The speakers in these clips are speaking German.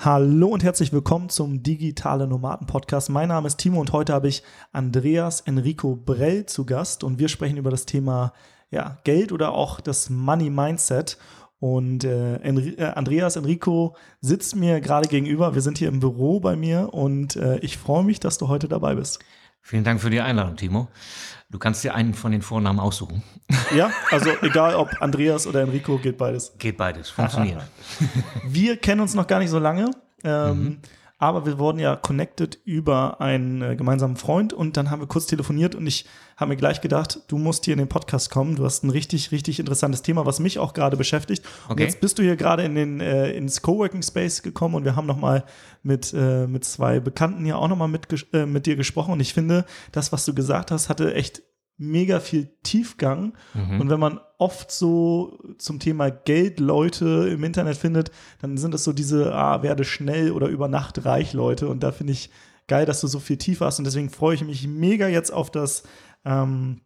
Hallo und herzlich willkommen zum Digitale Nomaden Podcast. Mein Name ist Timo und heute habe ich Andreas Enrico Brell zu Gast und wir sprechen über das Thema ja, Geld oder auch das Money Mindset. Und äh, Enri äh, Andreas Enrico sitzt mir gerade gegenüber. Wir sind hier im Büro bei mir und äh, ich freue mich, dass du heute dabei bist. Vielen Dank für die Einladung, Timo. Du kannst dir einen von den Vornamen aussuchen. Ja, also egal ob Andreas oder Enrico, geht beides. Geht beides, funktioniert. wir kennen uns noch gar nicht so lange, ähm, mhm. Aber wir wurden ja connected über einen äh, gemeinsamen Freund und dann haben wir kurz telefoniert und ich habe mir gleich gedacht, du musst hier in den Podcast kommen. Du hast ein richtig, richtig interessantes Thema, was mich auch gerade beschäftigt. Okay. Und jetzt bist du hier gerade in den äh, ins Coworking Space gekommen und wir haben noch mal mit äh, mit zwei Bekannten hier auch noch mal mit äh, mit dir gesprochen und ich finde, das, was du gesagt hast, hatte echt mega viel Tiefgang. Mhm. Und wenn man oft so zum Thema Geld Leute im Internet findet, dann sind das so diese, ah, werde schnell oder über Nacht reich Leute. Und da finde ich geil, dass du so viel tiefer hast. Und deswegen freue ich mich mega jetzt auf das ähm,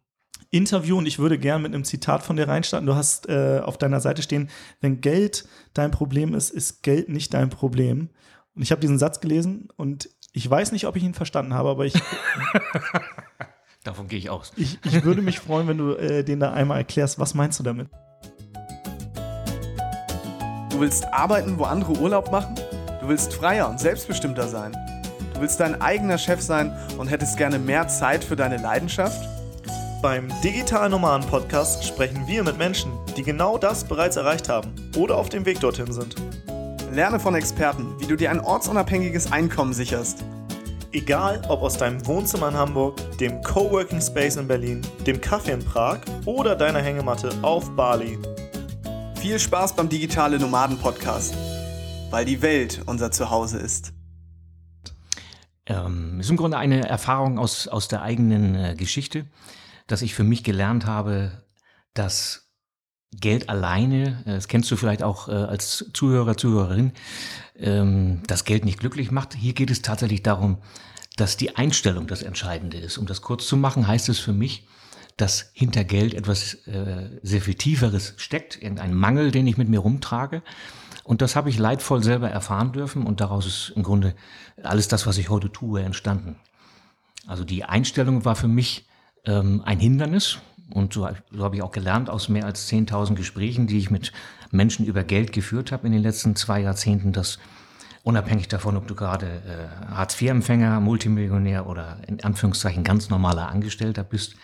Interview und ich würde gern mit einem Zitat von dir reinstarten. Du hast äh, auf deiner Seite stehen, wenn Geld dein Problem ist, ist Geld nicht dein Problem. Und ich habe diesen Satz gelesen und ich weiß nicht, ob ich ihn verstanden habe, aber ich Davon gehe ich aus. Ich, ich würde mich freuen, wenn du äh, den da einmal erklärst. Was meinst du damit? Du willst arbeiten, wo andere Urlaub machen? Du willst freier und selbstbestimmter sein? Du willst dein eigener Chef sein und hättest gerne mehr Zeit für deine Leidenschaft? Beim Digital Nomaden Podcast sprechen wir mit Menschen, die genau das bereits erreicht haben oder auf dem Weg dorthin sind. Lerne von Experten, wie du dir ein ortsunabhängiges Einkommen sicherst Egal ob aus deinem Wohnzimmer in Hamburg, dem Coworking Space in Berlin, dem Kaffee in Prag oder deiner Hängematte auf Bali. Viel Spaß beim Digitale Nomaden Podcast, weil die Welt unser Zuhause ist. Ähm, ist im Grunde eine Erfahrung aus, aus der eigenen äh, Geschichte, dass ich für mich gelernt habe, dass Geld alleine, äh, das kennst du vielleicht auch äh, als Zuhörer, Zuhörerin, ähm, das Geld nicht glücklich macht. Hier geht es tatsächlich darum, dass die Einstellung das Entscheidende ist. Um das kurz zu machen, heißt es für mich, dass hinter Geld etwas äh, sehr viel Tieferes steckt, irgendein Mangel, den ich mit mir rumtrage. Und das habe ich leidvoll selber erfahren dürfen und daraus ist im Grunde alles das, was ich heute tue, entstanden. Also die Einstellung war für mich ähm, ein Hindernis und so, so habe ich auch gelernt aus mehr als 10.000 Gesprächen, die ich mit Menschen über Geld geführt habe in den letzten zwei Jahrzehnten, dass unabhängig davon, ob du gerade äh, Hartz-IV-Empfänger, Multimillionär oder in Anführungszeichen ganz normaler Angestellter bist,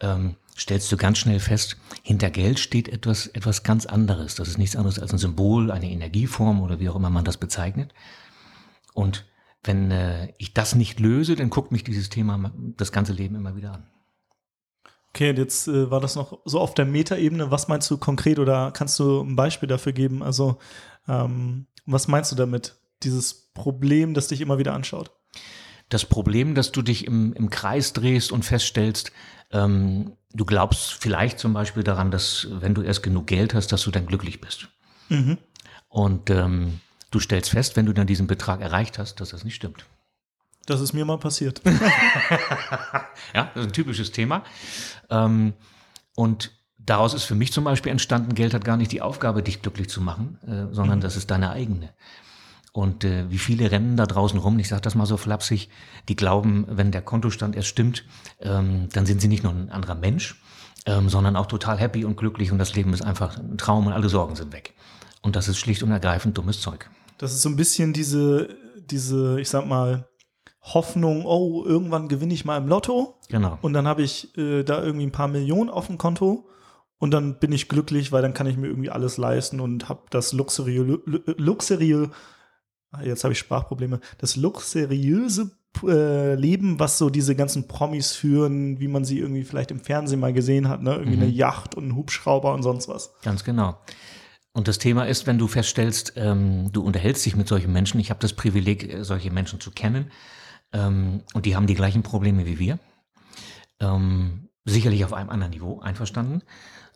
ähm, stellst du ganz schnell fest, hinter Geld steht etwas, etwas ganz anderes. Das ist nichts anderes als ein Symbol, eine Energieform oder wie auch immer man das bezeichnet. Und wenn äh, ich das nicht löse, dann guckt mich dieses Thema das ganze Leben immer wieder an. Okay, jetzt äh, war das noch so auf der Metaebene. Was meinst du konkret oder kannst du ein Beispiel dafür geben? Also, ähm, was meinst du damit? Dieses Problem, das dich immer wieder anschaut? Das Problem, dass du dich im, im Kreis drehst und feststellst, ähm, du glaubst vielleicht zum Beispiel daran, dass wenn du erst genug Geld hast, dass du dann glücklich bist. Mhm. Und ähm, du stellst fest, wenn du dann diesen Betrag erreicht hast, dass das nicht stimmt. Das ist mir mal passiert. ja, das ist ein typisches Thema. Ähm, und daraus ist für mich zum Beispiel entstanden, Geld hat gar nicht die Aufgabe, dich glücklich zu machen, äh, sondern mhm. das ist deine eigene. Und äh, wie viele rennen da draußen rum, ich sage das mal so flapsig, die glauben, wenn der Kontostand erst stimmt, ähm, dann sind sie nicht nur ein anderer Mensch, ähm, sondern auch total happy und glücklich und das Leben ist einfach ein Traum und alle Sorgen sind weg. Und das ist schlicht und ergreifend dummes Zeug. Das ist so ein bisschen diese, diese, ich sag mal, Hoffnung, oh, irgendwann gewinne ich mal im Lotto. Genau. Und dann habe ich äh, da irgendwie ein paar Millionen auf dem Konto. Und dann bin ich glücklich, weil dann kann ich mir irgendwie alles leisten und habe das luxuriöse, luxuriö, ah, jetzt habe ich Sprachprobleme, das luxuriöse äh, Leben, was so diese ganzen Promis führen, wie man sie irgendwie vielleicht im Fernsehen mal gesehen hat, ne? Irgendwie mhm. eine Yacht und ein Hubschrauber und sonst was. Ganz genau. Und das Thema ist, wenn du feststellst, ähm, du unterhältst dich mit solchen Menschen, ich habe das Privileg, äh, solche Menschen zu kennen, ähm, und die haben die gleichen Probleme wie wir. Ähm, sicherlich auf einem anderen Niveau, einverstanden.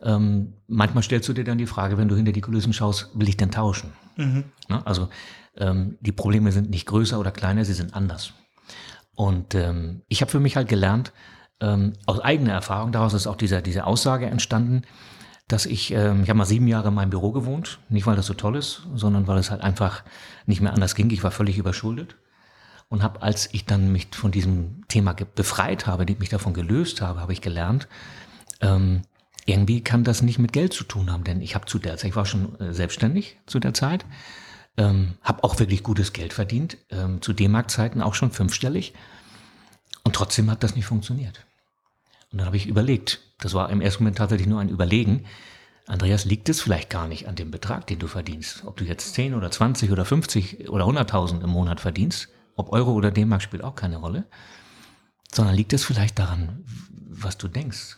Ähm, manchmal stellst du dir dann die Frage, wenn du hinter die Kulissen schaust, will ich denn tauschen? Mhm. Na, also ähm, die Probleme sind nicht größer oder kleiner, sie sind anders. Und ähm, ich habe für mich halt gelernt, ähm, aus eigener Erfahrung, daraus ist auch dieser, diese Aussage entstanden, dass ich, ähm, ich habe mal sieben Jahre in meinem Büro gewohnt, nicht weil das so toll ist, sondern weil es halt einfach nicht mehr anders ging. Ich war völlig überschuldet und habe, als ich dann mich von diesem Thema befreit habe, mich davon gelöst habe, habe ich gelernt, ähm, irgendwie kann das nicht mit Geld zu tun haben, denn ich habe zu der Zeit, ich war schon äh, selbstständig zu der Zeit, ähm, habe auch wirklich gutes Geld verdient, ähm, zu D-Mark-Zeiten auch schon fünfstellig und trotzdem hat das nicht funktioniert. Und dann habe ich überlegt, das war im ersten Moment tatsächlich nur ein Überlegen, Andreas, liegt es vielleicht gar nicht an dem Betrag, den du verdienst? Ob du jetzt 10 oder 20 oder 50 oder 100.000 im Monat verdienst, ob Euro oder D-Mark spielt auch keine Rolle, sondern liegt es vielleicht daran, was du denkst?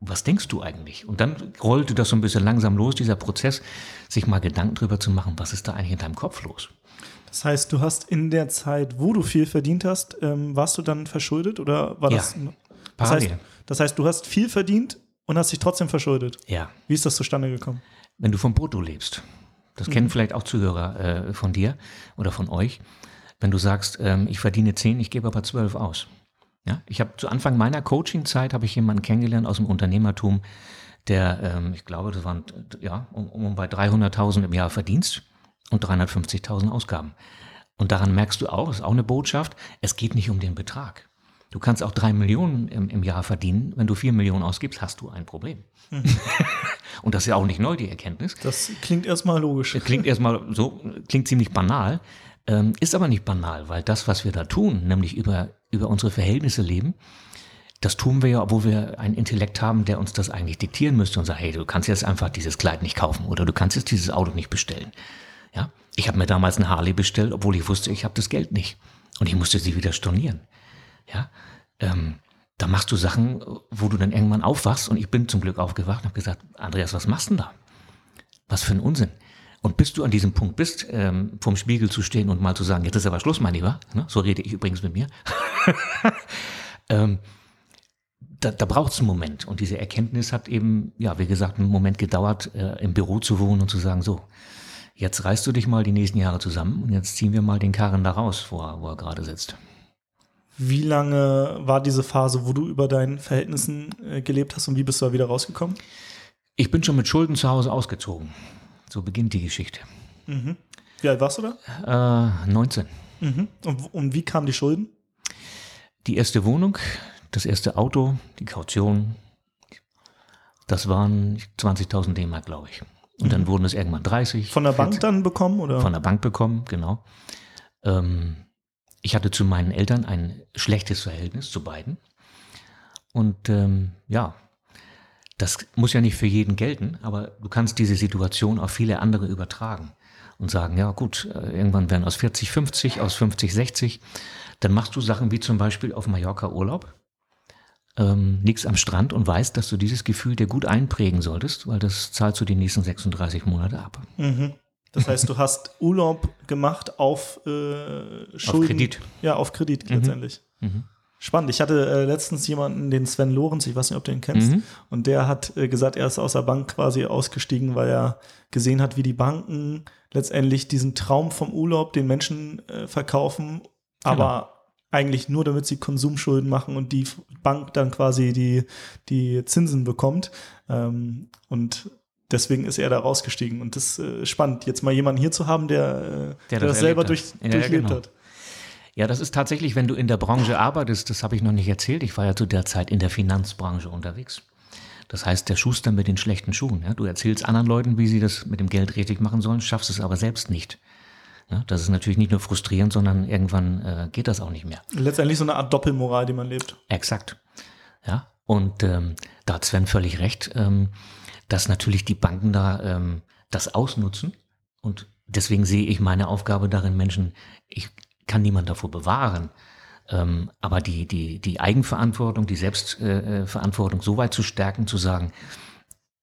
Was denkst du eigentlich? Und dann rollte das so ein bisschen langsam los, dieser Prozess, sich mal Gedanken drüber zu machen, was ist da eigentlich in deinem Kopf los? Das heißt, du hast in der Zeit, wo du viel verdient hast, ähm, warst du dann verschuldet oder war das? Ja, das heißt, das heißt, du hast viel verdient und hast dich trotzdem verschuldet. Ja. Wie ist das zustande gekommen? Wenn du vom Brutto lebst, das mhm. kennen vielleicht auch Zuhörer äh, von dir oder von euch, wenn du sagst, ähm, ich verdiene 10, ich gebe aber 12 aus. Ja, ich habe zu Anfang meiner Coaching-Zeit habe ich jemanden kennengelernt aus dem Unternehmertum, der, ähm, ich glaube, das waren ja um, um bei 300.000 im Jahr Verdienst und 350.000 Ausgaben. Und daran merkst du auch, das ist auch eine Botschaft, es geht nicht um den Betrag. Du kannst auch drei Millionen im, im Jahr verdienen. Wenn du vier Millionen ausgibst, hast du ein Problem. Mhm. Und das ist ja auch nicht neu, die Erkenntnis. Das klingt erstmal logisch. Klingt erstmal so, klingt ziemlich banal. Ähm, ist aber nicht banal, weil das, was wir da tun, nämlich über, über unsere Verhältnisse leben, das tun wir ja, obwohl wir einen Intellekt haben, der uns das eigentlich diktieren müsste und sagt, hey, du kannst jetzt einfach dieses Kleid nicht kaufen oder du kannst jetzt dieses Auto nicht bestellen. Ja, ich habe mir damals ein Harley bestellt, obwohl ich wusste, ich habe das Geld nicht und ich musste sie wieder stornieren. Ja, ähm, da machst du Sachen, wo du dann irgendwann aufwachst und ich bin zum Glück aufgewacht und habe gesagt, Andreas, was machst du denn da? Was für ein Unsinn. Und bis du an diesem Punkt bist, ähm, vorm Spiegel zu stehen und mal zu sagen, jetzt ist aber Schluss, mein Lieber, ne? so rede ich übrigens mit mir, ähm, da, da braucht es einen Moment. Und diese Erkenntnis hat eben, ja, wie gesagt, einen Moment gedauert, äh, im Büro zu wohnen und zu sagen, so, jetzt reißt du dich mal die nächsten Jahre zusammen und jetzt ziehen wir mal den Karren da raus, wo er, wo er gerade sitzt. Wie lange war diese Phase, wo du über deinen Verhältnissen äh, gelebt hast und wie bist du da wieder rausgekommen? Ich bin schon mit Schulden zu Hause ausgezogen. So beginnt die Geschichte. Mhm. Wie alt warst du da? Äh, 19. Mhm. Und, und wie kamen die Schulden? Die erste Wohnung, das erste Auto, die Kaution, das waren 20.000 D-Mark, glaube ich. Und mhm. dann wurden es irgendwann 30. Von der 40, Bank dann bekommen, oder? Von der Bank bekommen, genau. Ähm, ich hatte zu meinen Eltern ein schlechtes Verhältnis zu beiden. Und ähm, ja, das muss ja nicht für jeden gelten, aber du kannst diese Situation auf viele andere übertragen und sagen, ja gut, äh, irgendwann werden aus 40 50, aus 50 60. Dann machst du Sachen wie zum Beispiel auf Mallorca Urlaub, ähm, liegst am Strand und weißt, dass du dieses Gefühl dir gut einprägen solltest, weil das zahlst du die nächsten 36 Monate ab. Mhm. Das heißt, du hast Urlaub gemacht auf äh, Schulden. Auf Kredit. Ja, auf Kredit mhm. letztendlich. Mhm. Spannend. Ich hatte äh, letztens jemanden, den Sven Lorenz, ich weiß nicht, ob du den kennst, mhm. und der hat äh, gesagt, er ist aus der Bank quasi ausgestiegen, weil er gesehen hat, wie die Banken letztendlich diesen Traum vom Urlaub den Menschen äh, verkaufen, genau. aber eigentlich nur, damit sie Konsumschulden machen und die Bank dann quasi die, die Zinsen bekommt. Ähm, und deswegen ist er da rausgestiegen. Und das ist äh, spannend, jetzt mal jemanden hier zu haben, der, äh, der, der das, das selber durch, ja, durchlebt genau. hat. Ja, das ist tatsächlich, wenn du in der Branche arbeitest, das habe ich noch nicht erzählt, ich war ja zu der Zeit in der Finanzbranche unterwegs. Das heißt, der Schuster mit den schlechten Schuhen. Ja? Du erzählst anderen Leuten, wie sie das mit dem Geld richtig machen sollen, schaffst es aber selbst nicht. Ja? Das ist natürlich nicht nur frustrierend, sondern irgendwann äh, geht das auch nicht mehr. Letztendlich so eine Art Doppelmoral, die man lebt. Exakt. Ja, und ähm, da hat Sven völlig recht, ähm, dass natürlich die Banken da ähm, das ausnutzen. Und deswegen sehe ich meine Aufgabe darin, Menschen, ich kann niemand davor bewahren. Ähm, aber die, die, die Eigenverantwortung, die Selbstverantwortung äh, so weit zu stärken, zu sagen,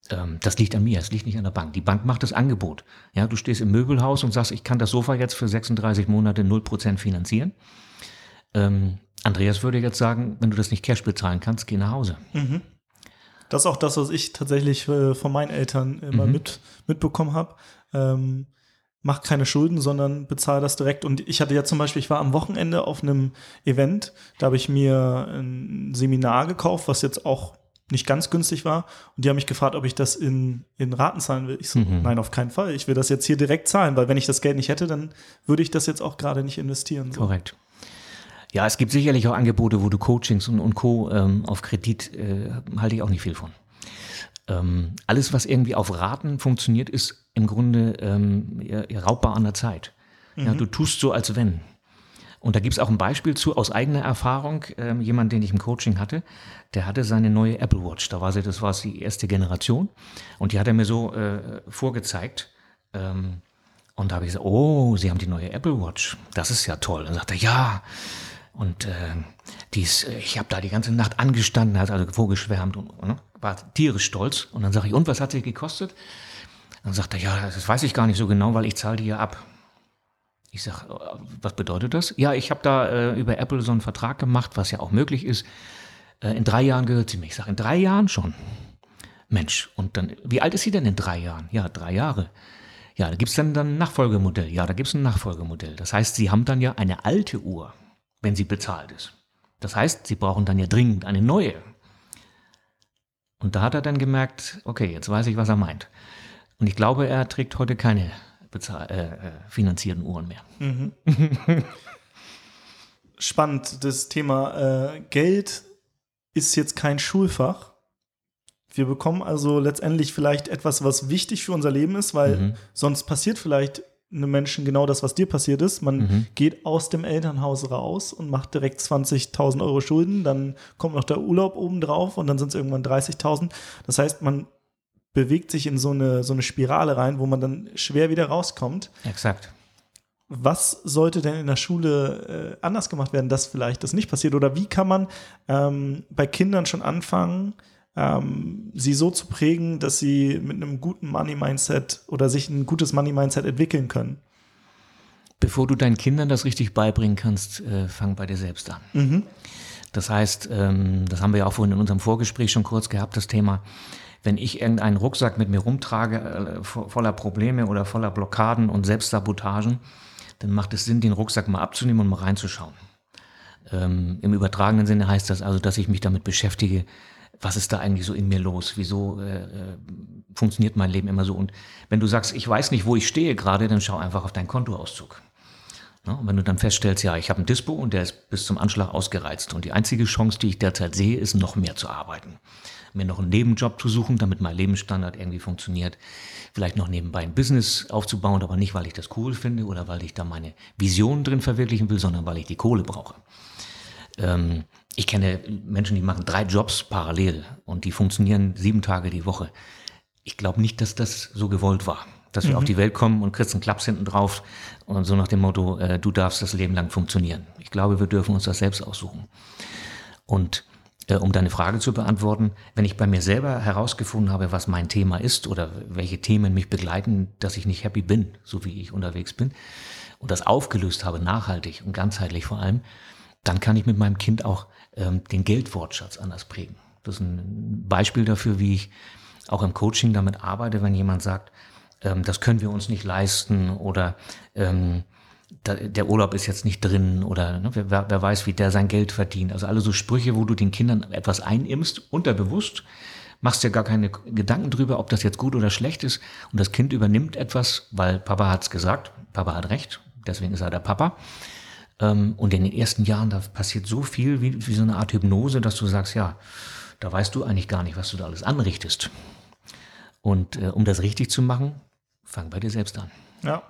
ähm, das liegt an mir, es liegt nicht an der Bank. Die Bank macht das Angebot. Ja, du stehst im Möbelhaus und sagst, ich kann das Sofa jetzt für 36 Monate 0% finanzieren. Ähm, Andreas würde jetzt sagen, wenn du das nicht Cash bezahlen kannst, geh nach Hause. Mhm. Das ist auch das, was ich tatsächlich äh, von meinen Eltern immer mhm. mit, mitbekommen habe. Ähm, mach keine Schulden, sondern bezahle das direkt. Und ich hatte ja zum Beispiel, ich war am Wochenende auf einem Event, da habe ich mir ein Seminar gekauft, was jetzt auch nicht ganz günstig war. Und die haben mich gefragt, ob ich das in, in Raten zahlen will. Ich so, Mhm. nein, auf keinen Fall. Ich will das jetzt hier direkt zahlen, weil wenn ich das Geld nicht hätte, dann würde ich das jetzt auch gerade nicht investieren. So. Korrekt. Ja, es gibt sicherlich auch Angebote, wo du Coachings und, und Co. Ähm, auf Kredit äh, halte ich auch nicht viel von. Ähm, alles, was irgendwie auf Raten funktioniert, ist im Grunde ähm, raubbar an der Zeit. Ja, du tust so, als wenn. Und da gibt es auch ein Beispiel zu aus eigener Erfahrung. Ähm, jemand, den ich im Coaching hatte, der hatte seine neue Apple Watch. Da war sie, das war die erste Generation. Und die hat er mir so äh, vorgezeigt. Ähm, und da habe ich gesagt, oh, Sie haben die neue Apple Watch. Das ist ja toll. Und sagt er, ja. Und äh, die ist, äh, ich habe da die ganze Nacht angestanden, hat also vorgeschwärmt und ne, war tierisch stolz. Und dann sage ich, und was hat sie gekostet? Dann sagt er, ja, das weiß ich gar nicht so genau, weil ich zahle die ja ab. Ich sage, was bedeutet das? Ja, ich habe da äh, über Apple so einen Vertrag gemacht, was ja auch möglich ist. Äh, in drei Jahren gehört sie mir. Ich sage, in drei Jahren schon. Mensch, und dann, wie alt ist sie denn in drei Jahren? Ja, drei Jahre. Ja, da gibt's dann, dann ein Nachfolgemodell. Ja, da gibt's ein Nachfolgemodell. Das heißt, Sie haben dann ja eine alte Uhr, wenn sie bezahlt ist. Das heißt, Sie brauchen dann ja dringend eine neue. Und da hat er dann gemerkt, okay, jetzt weiß ich, was er meint. Und ich glaube, er trägt heute keine äh, äh, finanzierten Uhren mehr. Spannend, das Thema äh, Geld ist jetzt kein Schulfach. Wir bekommen also letztendlich vielleicht etwas, was wichtig für unser Leben ist, weil Mhm. sonst passiert vielleicht einem Menschen genau das, was dir passiert ist. Man Mhm. geht aus dem Elternhaus raus und macht direkt 20.000 Euro Schulden, dann kommt noch der Urlaub obendrauf und dann sind es irgendwann 30.000. Das heißt, man bewegt sich in so eine, so eine Spirale rein, wo man dann schwer wieder rauskommt. Exakt. Was sollte denn in der Schule äh, anders gemacht werden, dass vielleicht das nicht passiert? Oder wie kann man ähm, bei Kindern schon anfangen, ähm, sie so zu prägen, dass sie mit einem guten Money-Mindset oder sich ein gutes Money-Mindset entwickeln können? Bevor du deinen Kindern das richtig beibringen kannst, äh, fang bei dir selbst an. Das heißt, ähm, das haben wir ja auch vorhin in unserem Vorgespräch schon kurz gehabt, das Thema, wenn ich irgendeinen Rucksack mit mir rumtrage, äh, vo- voller Probleme oder voller Blockaden und Selbstsabotagen, dann macht es Sinn, den Rucksack mal abzunehmen und mal reinzuschauen. Ähm, Im übertragenen Sinne heißt das also, dass ich mich damit beschäftige, was ist da eigentlich so in mir los? Wieso äh, äh, funktioniert mein Leben immer so? Und wenn du sagst, ich weiß nicht, wo ich stehe gerade, dann schau einfach auf deinen Kontoauszug. Ne? Und wenn du dann feststellst, ja, ich habe ein Dispo und der ist bis zum Anschlag ausgereizt und die einzige Chance, die ich derzeit sehe, ist noch mehr zu arbeiten. Mir noch einen Nebenjob zu suchen, damit mein Lebensstandard irgendwie funktioniert. Vielleicht noch nebenbei ein Business aufzubauen, aber nicht, weil ich das cool finde oder weil ich da meine Vision drin verwirklichen will, sondern weil ich die Kohle brauche. Ähm, ich kenne Menschen, die machen drei Jobs parallel und die funktionieren sieben Tage die Woche. Ich glaube nicht, dass das so gewollt war. Dass wir auf die Welt kommen und kriegst einen Klaps hinten drauf und so nach dem Motto, äh, du darfst das Leben lang funktionieren. Ich glaube, wir dürfen uns das selbst aussuchen. Und äh, um deine Frage zu beantworten, wenn ich bei mir selber herausgefunden habe, was mein Thema ist oder welche Themen mich begleiten, dass ich nicht happy bin, so wie ich unterwegs bin, und das aufgelöst habe, nachhaltig und ganzheitlich vor allem, dann kann ich mit meinem Kind auch ähm, den Geldwortschatz anders prägen. Das ist ein Beispiel dafür, wie ich auch im Coaching damit arbeite, wenn jemand sagt, ähm, das können wir uns nicht leisten oder ähm, da, der Urlaub ist jetzt nicht drin oder ne, wer, wer weiß, wie der sein Geld verdient. Also alle so Sprüche, wo du den Kindern etwas einimmst, unterbewusst, machst dir gar keine Gedanken drüber, ob das jetzt gut oder schlecht ist und das Kind übernimmt etwas, weil Papa hat's gesagt, Papa hat recht, deswegen ist er der Papa. Ähm, und in den ersten Jahren, da passiert so viel wie, wie so eine Art Hypnose, dass du sagst, ja, da weißt du eigentlich gar nicht, was du da alles anrichtest. Und äh, um das richtig zu machen, fang bei dir selbst an. Ja.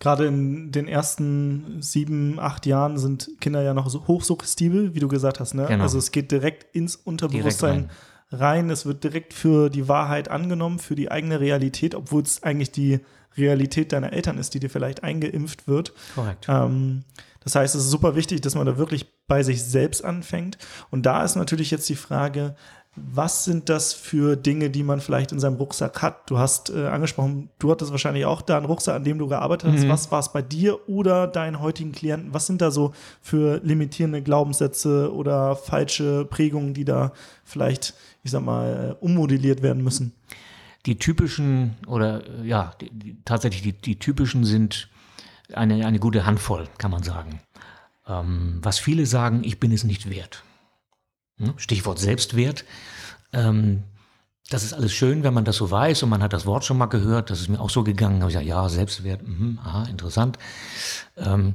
Gerade in den ersten sieben, acht Jahren sind Kinder ja noch so hochsuggestibel, wie du gesagt hast. Ne? Genau. Also es geht direkt ins Unterbewusstsein Direkt rein. Es wird direkt für die Wahrheit angenommen, für die eigene Realität, obwohl es eigentlich die Realität deiner Eltern ist, die dir vielleicht eingeimpft wird. Korrekt. Ähm, das heißt, es ist super wichtig, dass man da wirklich bei sich selbst anfängt. Und da ist natürlich jetzt die Frage, was sind das für Dinge, die man vielleicht in seinem Rucksack hat? Du hast äh, angesprochen, du hattest wahrscheinlich auch da einen Rucksack, an dem du gearbeitet hast. Was war es bei dir oder deinen heutigen Klienten? Was sind da so für limitierende Glaubenssätze oder falsche Prägungen, die da vielleicht, ich sag mal, äh, ummodelliert werden müssen? Die typischen, oder äh, ja, die, die, tatsächlich die, die typischen sind eine, eine gute Handvoll, kann man sagen. Ähm, was viele sagen, ich bin es nicht wert. Stichwort Selbstwert. Ähm, das ist alles schön, wenn man das so weiß und man hat das Wort schon mal gehört. Das ist mir auch so gegangen. Ich gesagt, ja, Selbstwert, mh, aha, interessant. Ähm,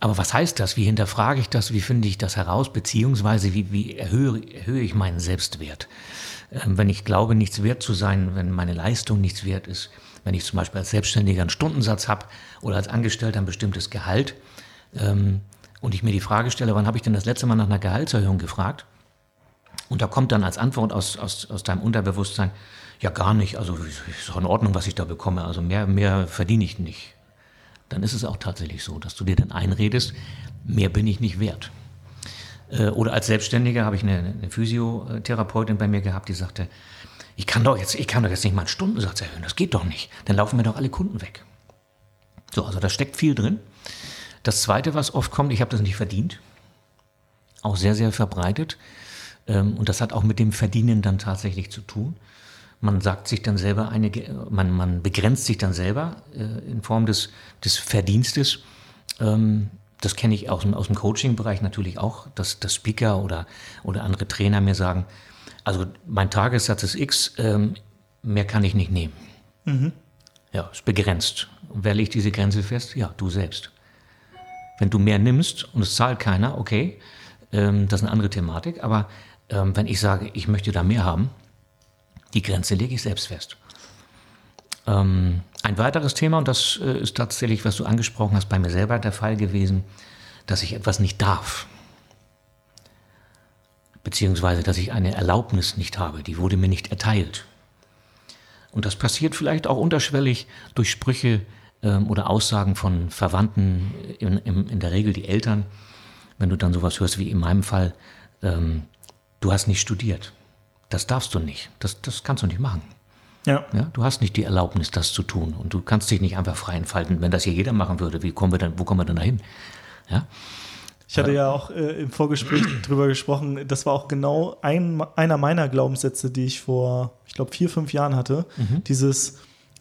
aber was heißt das? Wie hinterfrage ich das? Wie finde ich das heraus? Beziehungsweise wie, wie erhöhe, erhöhe ich meinen Selbstwert? Ähm, wenn ich glaube, nichts wert zu sein, wenn meine Leistung nichts wert ist, wenn ich zum Beispiel als Selbstständiger einen Stundensatz habe oder als Angestellter ein bestimmtes Gehalt ähm, und ich mir die Frage stelle, wann habe ich denn das letzte Mal nach einer Gehaltserhöhung gefragt? Und da kommt dann als Antwort aus, aus, aus deinem Unterbewusstsein, ja gar nicht, also ist doch in Ordnung, was ich da bekomme, also mehr, mehr verdiene ich nicht. Dann ist es auch tatsächlich so, dass du dir dann einredest, mehr bin ich nicht wert. Äh, oder als Selbstständiger habe ich eine, eine Physiotherapeutin bei mir gehabt, die sagte, ich kann doch jetzt, ich kann doch jetzt nicht mal einen Stundensatz erhöhen, das geht doch nicht. Dann laufen mir doch alle Kunden weg. So, also da steckt viel drin. Das zweite, was oft kommt, ich habe das nicht verdient. Auch sehr, sehr verbreitet. Ähm, und das hat auch mit dem Verdienen dann tatsächlich zu tun. Man sagt sich dann selber einige, man, man begrenzt sich dann selber äh, in Form des, des Verdienstes. Ähm, das kenne ich aus, aus dem Coaching-Bereich natürlich auch, dass, dass Speaker oder, oder andere Trainer mir sagen, also mein Tagessatz ist X, ähm, mehr kann ich nicht nehmen. Mhm. Ja, ist begrenzt. Und wer legt diese Grenze fest? Ja, du selbst. Wenn du mehr nimmst und es zahlt keiner, okay, ähm, das ist eine andere Thematik, aber ähm, wenn ich sage, ich möchte da mehr haben, die Grenze lege ich selbst fest. Ähm, ein weiteres Thema, und das äh, ist tatsächlich, was du angesprochen hast, bei mir selber der Fall gewesen, dass ich etwas nicht darf. Beziehungsweise, dass ich eine Erlaubnis nicht habe, die wurde mir nicht erteilt. Und das passiert vielleicht auch unterschwellig durch Sprüche ähm, oder Aussagen von Verwandten, in, in, in, der Regel die Eltern, wenn du dann sowas hörst wie in meinem Fall, ähm, du hast nicht studiert. Das darfst du nicht. Das, das kannst du nicht machen. Ja. ja. Du hast nicht die Erlaubnis, das zu tun. Und du kannst dich nicht einfach frei entfalten. Wenn das hier jeder machen würde, wie kommen wir dann, wo kommen wir denn dahin? Ja. Ich hatte ja auch äh, im Vorgespräch drüber gesprochen, das war auch genau ein, einer meiner Glaubenssätze, die ich vor, ich glaube, vier, fünf Jahren hatte. Mhm. Dieses,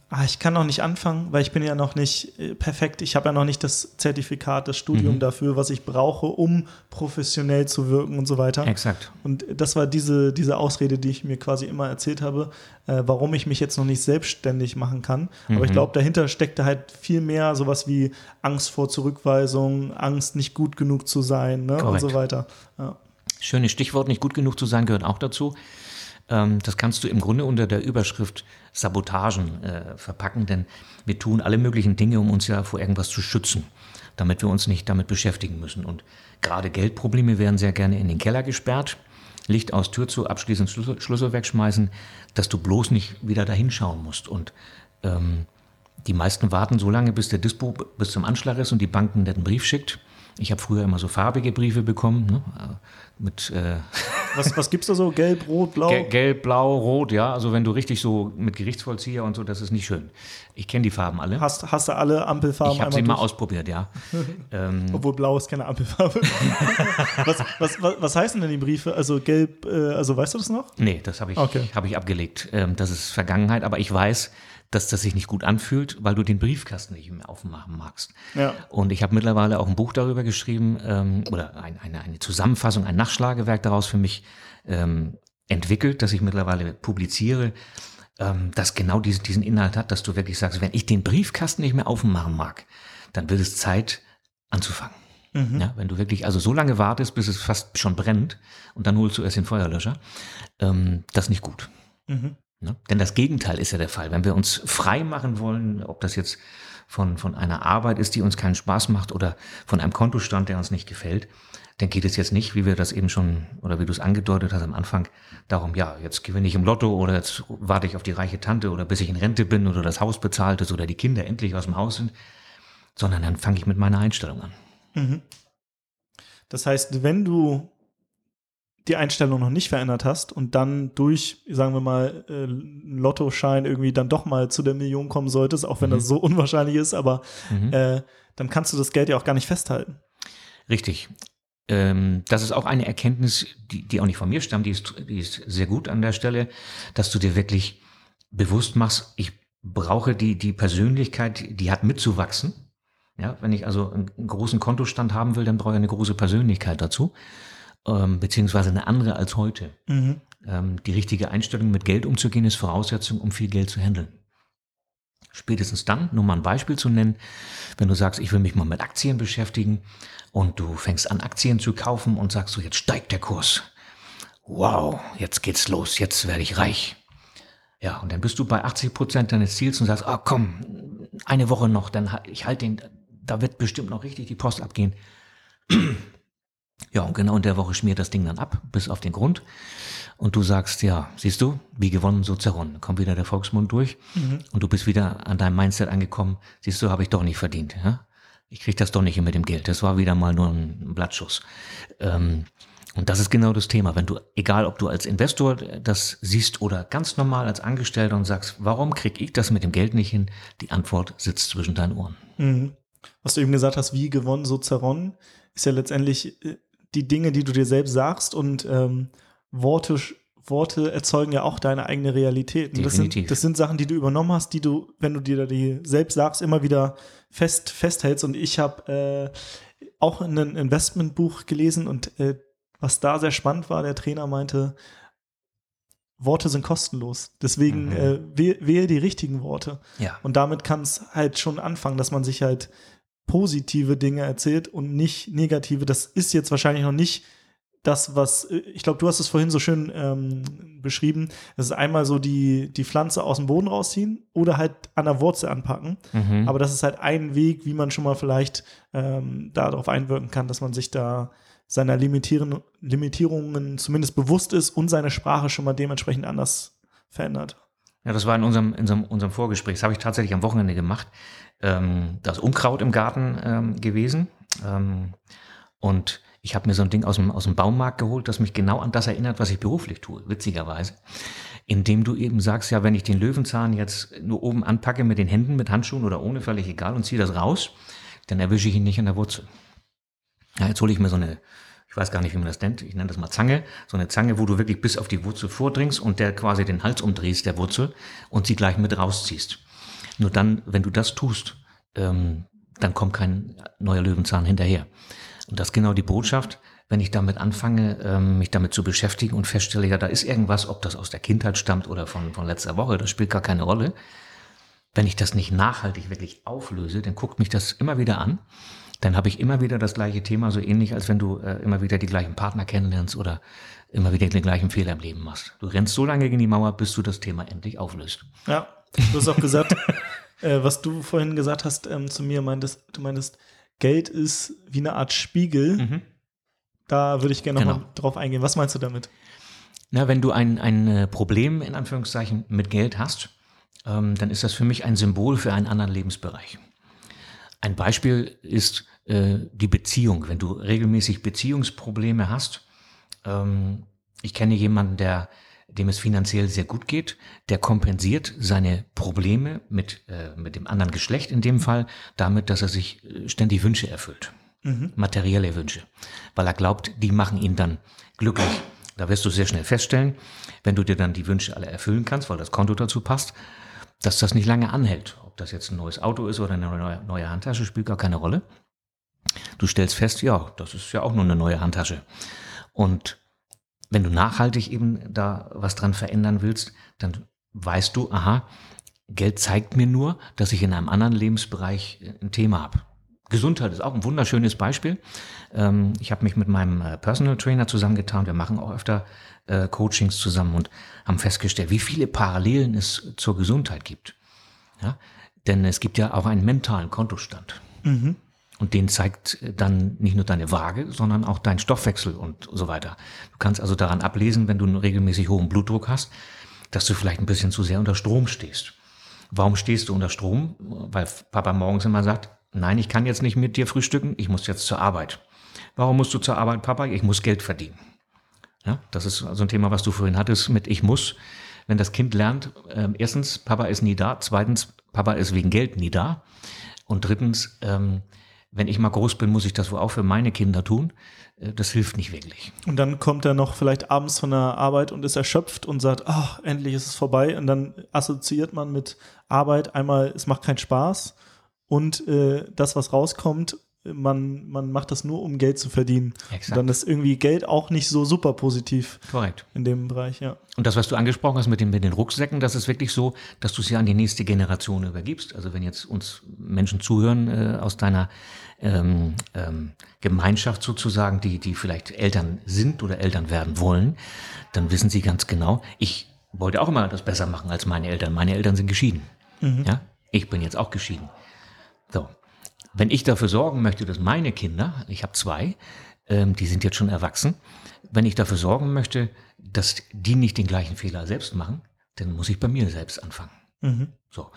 ah, ich kann noch nicht anfangen, weil ich bin ja noch nicht äh, perfekt. Ich habe ja noch nicht das Zertifikat, das Studium mhm. dafür, was ich brauche, um professionell zu wirken und so weiter. Exakt. Und das war diese, diese Ausrede, die ich mir quasi immer erzählt habe, äh, warum ich mich jetzt noch nicht selbstständig machen kann. Mhm. Aber ich mhm. glaube, dahinter steckte halt viel mehr sowas wie Angst vor Zurückweisung, Angst, nicht gut genug zu sein ne? und so weiter. Ja. Schönes Stichwort, nicht gut genug zu sein, gehört auch dazu. Ähm, das kannst du im Grunde unter der Überschrift Sabotagen äh, verpacken, denn wir tun alle möglichen Dinge, um uns ja vor irgendwas zu schützen, damit wir uns nicht damit beschäftigen müssen. Und gerade Geldprobleme werden sehr gerne in den Keller gesperrt, Licht aus, Tür zu, abschließend Schlüssel, Schlüssel wegschmeißen, dass du bloß nicht wieder dahin schauen musst. Und ähm, die meisten warten so lange, bis der Dispo bis zum Anschlag ist und die Bank einen netten Brief schickt. Ich habe früher immer so farbige Briefe bekommen, ne? Mit äh, was, was gibt's da so? Gelb, Rot, Blau? Gelb, Blau, Rot, ja. Also wenn du richtig so mit Gerichtsvollzieher und so, das ist nicht schön. Ich kenne die Farben alle. Hast, hast du alle Ampelfarben Ich habe sie durch? mal ausprobiert, ja. ähm, Obwohl Blau ist keine Ampelfarbe. was, was, was, was heißen denn die Briefe? Also gelb, äh, also weißt du das noch? Nee, das habe ich, okay. hab ich abgelegt. Ähm, das ist Vergangenheit, aber ich weiß, dass das sich nicht gut anfühlt, weil du den Briefkasten nicht mehr aufmachen magst. Ja. Und ich habe mittlerweile auch ein Buch darüber geschrieben ähm, oder ein, eine, eine Zusammenfassung, ein Nachschlagewerk daraus für mich ähm, entwickelt, das ich mittlerweile publiziere, ähm, das genau diese, diesen Inhalt hat, dass du wirklich sagst, wenn ich den Briefkasten nicht mehr aufmachen mag, dann wird es Zeit anzufangen. Mhm. Ja, wenn du wirklich also so lange wartest, bis es fast schon brennt und dann holst du erst den Feuerlöscher, ähm, das ist nicht gut. Mhm. Ne? Denn das Gegenteil ist ja der Fall. Wenn wir uns frei machen wollen, ob das jetzt von, von einer Arbeit ist, die uns keinen Spaß macht oder von einem Kontostand, der uns nicht gefällt, dann geht es jetzt nicht, wie wir das eben schon oder wie du es angedeutet hast am Anfang, darum, ja, jetzt gewinne ich im Lotto oder jetzt warte ich auf die reiche Tante oder bis ich in Rente bin oder das Haus bezahlt ist oder die Kinder endlich aus dem Haus sind, sondern dann fange ich mit meiner Einstellung an. Mhm. Das heißt, wenn du die Einstellung noch nicht verändert hast und dann durch, sagen wir mal, äh, Lottoschein irgendwie dann doch mal zu der Million kommen solltest, auch wenn mhm. das so unwahrscheinlich ist, aber mhm. äh, dann kannst du das Geld ja auch gar nicht festhalten. Richtig. Ähm, das ist auch eine Erkenntnis, die, die auch nicht von mir stammt, die ist, die ist sehr gut an der Stelle, dass du dir wirklich bewusst machst, ich brauche die, die Persönlichkeit, die hat mitzuwachsen. Ja, wenn ich also einen großen Kontostand haben will, dann brauche ich eine große Persönlichkeit dazu ähm, beziehungsweise eine andere als heute. Mhm. ähm, die richtige Einstellung mit Geld umzugehen ist Voraussetzung, um viel Geld zu handeln. Spätestens dann, nur mal ein Beispiel zu nennen, wenn du sagst, ich will mich mal mit Aktien beschäftigen und du fängst an, Aktien zu kaufen und sagst so, jetzt steigt der Kurs. Wow, jetzt geht's los, jetzt werde ich reich. Ja, und dann bist du bei 80 Prozent deines Ziels und sagst, ah komm, eine Woche noch, dann ich halte den, da wird bestimmt noch richtig die Post abgehen. Ja, und genau in der Woche schmiert das Ding dann ab, bis auf den Grund. Und du sagst, ja, siehst du, wie gewonnen, so zerronnen. Kommt wieder der Volksmund durch mhm. und du bist wieder an deinem Mindset angekommen. Siehst du, habe ich doch nicht verdient. Ja? Ich krieg das doch nicht hin mit dem Geld. Das war wieder mal nur ein Blattschuss. Ähm, und das ist genau das Thema. Wenn du, egal ob du als Investor das siehst oder ganz normal als Angestellter und sagst, warum krieg ich das mit dem Geld nicht hin? Die Antwort sitzt zwischen deinen Ohren. Mhm. Was du eben gesagt hast, wie gewonnen, so zerronnen, ist ja letztendlich äh, die Dinge, die du dir selbst sagst und ähm, Worte, Worte erzeugen ja auch deine eigene Realität. Das sind, das sind Sachen, die du übernommen hast, die du, wenn du dir die selbst sagst, immer wieder fest festhältst. Und ich habe äh, auch ein Investmentbuch gelesen und äh, was da sehr spannend war, der Trainer meinte, Worte sind kostenlos. Deswegen mhm. äh, wähle wähl die richtigen Worte. Ja. Und damit kann es halt schon anfangen, dass man sich halt positive Dinge erzählt und nicht negative. Das ist jetzt wahrscheinlich noch nicht das, was, ich glaube, du hast es vorhin so schön ähm, beschrieben, das ist einmal so die, die Pflanze aus dem Boden rausziehen oder halt an der Wurzel anpacken. Mhm. Aber das ist halt ein Weg, wie man schon mal vielleicht ähm, darauf einwirken kann, dass man sich da seiner Limitieren, Limitierungen zumindest bewusst ist und seine Sprache schon mal dementsprechend anders verändert. Ja, das war in unserem, in unserem, unserem Vorgespräch. Das habe ich tatsächlich am Wochenende gemacht. Ähm, das Unkraut im Garten ähm, gewesen. Ähm, und ich habe mir so ein Ding aus dem, aus dem Baumarkt geholt, das mich genau an das erinnert, was ich beruflich tue, witzigerweise. Indem du eben sagst, ja, wenn ich den Löwenzahn jetzt nur oben anpacke mit den Händen, mit Handschuhen oder ohne, völlig egal, und ziehe das raus, dann erwische ich ihn nicht an der Wurzel. Ja, jetzt hole ich mir so eine, ich weiß gar nicht, wie man das nennt, ich nenne das mal Zange, so eine Zange, wo du wirklich bis auf die Wurzel vordringst und der quasi den Hals umdrehst, der Wurzel, und sie gleich mit rausziehst. Nur dann, wenn du das tust, ähm, dann kommt kein neuer Löwenzahn hinterher. Und das ist genau die Botschaft, wenn ich damit anfange, ähm, mich damit zu beschäftigen und feststelle, ja, da ist irgendwas, ob das aus der Kindheit stammt oder von, von letzter Woche, das spielt gar keine Rolle. Wenn ich das nicht nachhaltig wirklich auflöse, dann guckt mich das immer wieder an dann habe ich immer wieder das gleiche Thema, so ähnlich, als wenn du äh, immer wieder die gleichen Partner kennenlernst oder immer wieder den gleichen Fehler im Leben machst. Du rennst so lange gegen die Mauer, bis du das Thema endlich auflöst. Ja, du hast auch gesagt, äh, was du vorhin gesagt hast ähm, zu mir, meintest, du meintest, Geld ist wie eine Art Spiegel. Mhm. Da würde ich gerne nochmal genau. drauf eingehen. Was meinst du damit? Na, wenn du ein, ein äh, Problem in Anführungszeichen mit Geld hast, ähm, dann ist das für mich ein Symbol für einen anderen Lebensbereich. Ein Beispiel ist äh, die Beziehung. Wenn du regelmäßig Beziehungsprobleme hast, ähm, ich kenne jemanden, der dem es finanziell sehr gut geht, der kompensiert seine Probleme mit, äh, mit dem anderen Geschlecht in dem Fall damit, dass er sich äh, ständig Wünsche erfüllt. Mhm. Materielle Wünsche. Weil er glaubt, die machen ihn dann glücklich. Da wirst du sehr schnell feststellen, wenn du dir dann die Wünsche alle erfüllen kannst, weil das Konto dazu passt, dass das nicht lange anhält das jetzt ein neues Auto ist oder eine neue, neue Handtasche, spielt gar keine Rolle. Du stellst fest, ja, das ist ja auch nur eine neue Handtasche. Und wenn du nachhaltig eben da was dran verändern willst, dann weißt du, aha, Geld zeigt mir nur, dass ich in einem anderen Lebensbereich ein Thema habe. Gesundheit ist auch ein wunderschönes Beispiel. Ähm, ich habe mich mit meinem äh, Personal Trainer zusammengetan. Wir machen auch öfter äh, Coachings zusammen und haben festgestellt, wie viele Parallelen es zur Gesundheit gibt. Ja? Denn es gibt ja auch einen mentalen Kontostand. Mhm. Und den zeigt dann nicht nur deine Waage, sondern auch dein Stoffwechsel und so weiter. Du kannst also daran ablesen, wenn du einen regelmäßig hohen Blutdruck hast, dass du vielleicht ein bisschen zu sehr unter Strom stehst. Warum stehst du unter Strom? Weil Papa morgens immer sagt, nein, ich kann jetzt nicht mit dir frühstücken, ich muss jetzt zur Arbeit. Warum musst du zur Arbeit, Papa? Ich muss Geld verdienen. Ja, das ist also ein Thema, was du vorhin hattest mit ich muss. Wenn das Kind lernt, äh, erstens, Papa ist nie da, zweitens, Papa ist wegen Geld nie da. Und drittens, ähm, wenn ich mal groß bin, muss ich das wohl auch für meine Kinder tun. Äh, das hilft nicht wirklich. Und dann kommt er noch vielleicht abends von der Arbeit und ist erschöpft und sagt, ach, endlich ist es vorbei. Und dann assoziiert man mit Arbeit einmal, es macht keinen Spaß. Und äh, das, was rauskommt, man, man macht das nur, um Geld zu verdienen. Exakt. Und dann ist irgendwie Geld auch nicht so super positiv Korrekt. in dem Bereich, ja. Und das, was du angesprochen hast mit den, mit den Rucksäcken, das ist wirklich so, dass du es ja an die nächste Generation übergibst. Also wenn jetzt uns Menschen zuhören äh, aus deiner ähm, ähm, Gemeinschaft sozusagen, die, die vielleicht Eltern sind oder Eltern werden wollen, dann wissen sie ganz genau, ich wollte auch immer das besser machen als meine Eltern. Meine Eltern sind geschieden. Ja, ich bin jetzt auch geschieden. So, wenn ich dafür sorgen möchte, dass meine Kinder, ich habe zwei, ähm, die sind jetzt schon erwachsen, wenn ich dafür sorgen möchte, dass die nicht den gleichen Fehler selbst machen, dann muss ich bei mir selbst anfangen. So.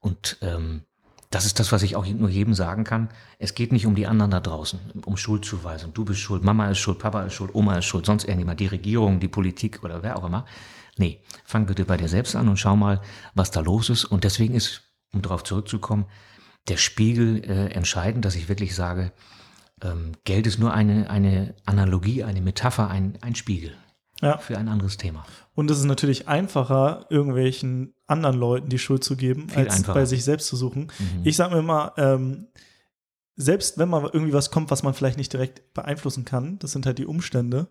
Und ähm, das ist das, was ich auch nur jedem sagen kann. Es geht nicht um die anderen da draußen, um Schuldzuweisung. Du bist schuld, Mama ist schuld, Papa ist schuld, Oma ist schuld, sonst irgendjemand, die Regierung, die Politik oder wer auch immer. Nee, fang bitte bei dir selbst an und schau mal, was da los ist. Und deswegen ist, um darauf zurückzukommen, der Spiegel äh, entscheidend, dass ich wirklich sage, ähm, Geld ist nur eine, eine Analogie, eine Metapher, ein, ein Spiegel Ja. für ein anderes Thema. Und es ist natürlich einfacher, irgendwelchen anderen Leuten die Schuld zu geben, Viel als einfacher. bei sich selbst zu suchen. Ich sage mir immer, ähm, selbst wenn mal irgendwie was kommt, was man vielleicht nicht direkt beeinflussen kann, das sind halt die Umstände.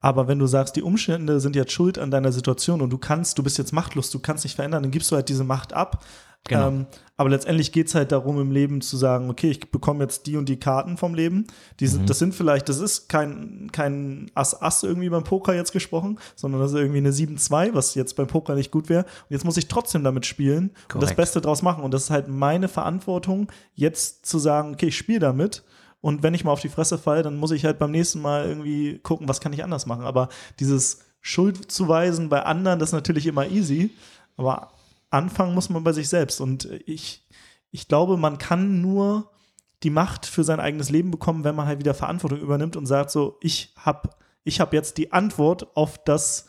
Aber wenn du sagst, die Umstände sind jetzt schuld an deiner Situation und du kannst, du bist jetzt machtlos, du kannst nicht verändern, dann gibst du halt diese Macht ab. Genau. Ähm, aber letztendlich geht's halt darum, im Leben zu sagen, okay, ich bekomme jetzt die und die Karten vom Leben. Die sind, Das sind vielleicht, das ist kein, kein Ass-Ass irgendwie beim Poker jetzt gesprochen, sondern das ist irgendwie eine 7-2, was jetzt beim Poker nicht gut wäre. Und jetzt muss ich trotzdem damit spielen und das. Beste draus machen. Und das ist halt meine Verantwortung, jetzt zu sagen, okay, ich spiele damit. Und wenn ich mal auf die Fresse falle, dann muss ich halt beim nächsten Mal irgendwie gucken, was kann ich anders machen. Aber dieses Schuldzuweisen bei anderen, das ist natürlich immer easy. Aber anfangen muss man bei sich selbst. Und ich, ich glaube, man kann nur die Macht für sein eigenes Leben bekommen, wenn man halt wieder Verantwortung übernimmt und sagt so, ich habe ich hab jetzt die Antwort auf das,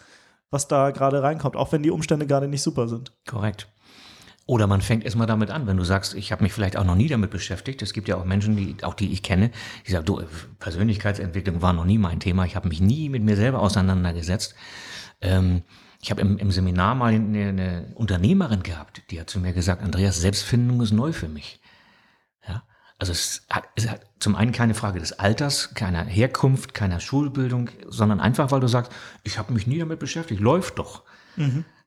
was da gerade reinkommt, auch wenn die Umstände gerade nicht super sind. Korrekt. Oder man fängt erstmal damit an, wenn du sagst, ich habe mich vielleicht auch noch nie damit beschäftigt. Es gibt ja auch Menschen, die, auch die ich kenne, die sagen, du, Persönlichkeitsentwicklung war noch nie mein Thema. Ich habe mich nie mit mir selber auseinandergesetzt. Ähm, ich habe im, im Seminar mal eine, eine Unternehmerin gehabt, die hat zu mir gesagt, Andreas, Selbstfindung ist neu für mich. Ja, also es hat, es hat zum einen keine Frage des Alters, keiner Herkunft, keiner Schulbildung, sondern einfach, weil du sagst, ich habe mich nie damit beschäftigt, läuft doch.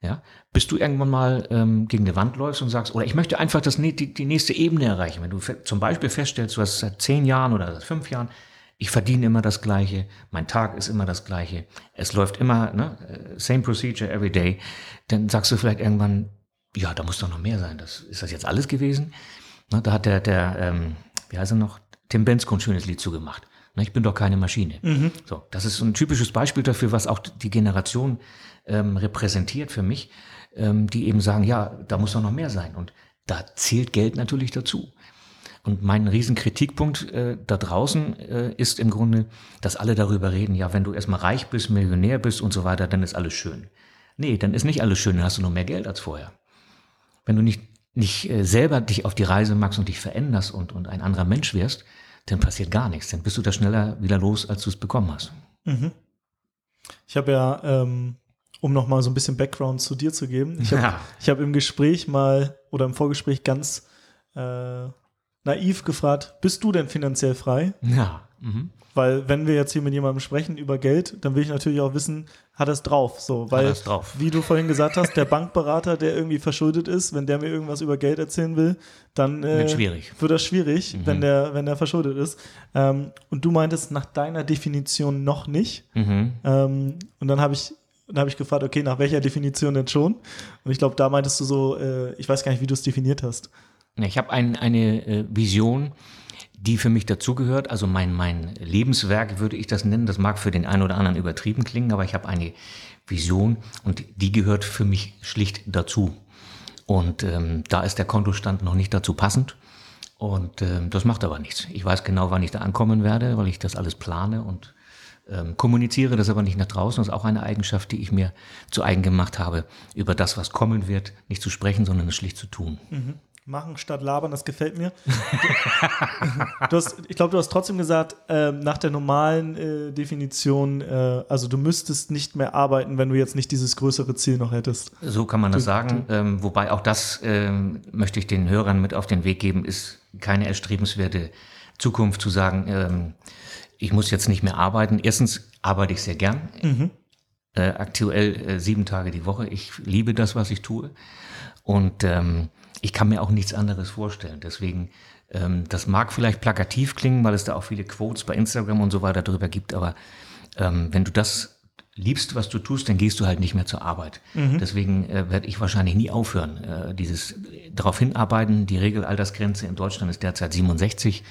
Ja, bis du irgendwann mal ähm, gegen eine Wand läufst und sagst, oder ich möchte einfach das, die, die nächste Ebene erreichen. Wenn du zum Beispiel feststellst, du hast seit zehn Jahren oder seit fünf Jahren, ich verdiene immer das Gleiche, mein Tag ist immer das Gleiche, es läuft immer, ne, äh, same procedure every day, dann sagst du vielleicht irgendwann, ja, da muss doch noch mehr sein. Das, ist das jetzt alles gewesen? Ne, da hat der, der ähm, wie heißt er noch, Tim Bensko ein schönes Lied zugemacht. Ne, ich bin doch keine Maschine. So, das ist so ein typisches Beispiel dafür, was auch die Generation ähm, repräsentiert für mich, ähm, die eben sagen, ja, da muss doch noch mehr sein. Und da zählt Geld natürlich dazu. Und mein Riesenkritikpunkt äh, da draußen äh, ist im Grunde, dass alle darüber reden, ja, wenn du erstmal reich bist, Millionär bist und so weiter, dann ist alles schön. Nee, dann ist nicht alles schön, dann hast du noch mehr Geld als vorher. Wenn du nicht, nicht äh, selber dich auf die Reise machst und dich veränderst und, und ein anderer Mensch wirst, dann passiert gar nichts. Dann bist du da schneller wieder los, als du es bekommen hast. Ich habe ja, ähm, um noch mal so ein bisschen Background zu dir zu geben, ich habe Ja. hab im Gespräch mal oder im Vorgespräch ganz äh, naiv gefragt, bist du denn finanziell frei? Ja. Mhm. Weil wenn wir jetzt hier mit jemandem sprechen über Geld, dann will ich natürlich auch wissen, hat er es drauf? So, weil, drauf. wie du vorhin gesagt hast, der Bankberater, der irgendwie verschuldet ist, wenn der mir irgendwas über Geld erzählen will, dann äh, Wird schwierig. Wird das schwierig, Mhm. wenn der, wenn der verschuldet ist. Ähm, und du meintest nach deiner Definition noch nicht. Mhm. Ähm, und dann habe ich, dann habe ich gefragt, okay, nach welcher Definition denn schon? Und ich glaube, da meintest du so, äh, ich weiß gar nicht, wie du es definiert hast. Ich habe ein, eine äh, Vision, die für mich dazugehört. Also mein, mein Lebenswerk würde ich das nennen. Das mag für den einen oder anderen übertrieben klingen, aber ich habe eine Vision und die gehört für mich schlicht dazu. Und ähm, da ist der Kontostand noch nicht dazu passend. Und ähm, das macht aber nichts. Ich weiß genau, wann ich da ankommen werde, weil ich das alles plane und ähm, kommuniziere das aber nicht nach draußen. Das ist auch eine Eigenschaft, die ich mir zu eigen gemacht habe, über das, was kommen wird, nicht zu sprechen, sondern es schlicht zu tun. Machen statt labern, das gefällt mir. Du, du hast, ich glaube, du hast trotzdem gesagt, ähm, nach der normalen äh, Definition, äh, also du müsstest nicht mehr arbeiten, wenn du jetzt nicht dieses größere Ziel noch hättest. So kann man das sagen. Ähm, wobei auch das ähm, möchte ich den Hörern mit auf den Weg geben, ist keine erstrebenswerte Zukunft zu sagen, ähm, ich muss jetzt nicht mehr arbeiten. Erstens arbeite ich sehr gern. Äh, aktuell äh, sieben Tage die Woche. Ich liebe das, was ich tue. Und ähm, ich kann mir auch nichts anderes vorstellen. Deswegen, ähm, das mag vielleicht plakativ klingen, weil es da auch viele Quotes bei Instagram und so weiter drüber gibt, aber ähm, wenn du das liebst, was du tust, dann gehst du halt nicht mehr zur Arbeit. Deswegen äh, werde ich wahrscheinlich nie aufhören. Äh, dieses darauf hinarbeiten, die Regelaltersgrenze in Deutschland ist derzeit 67.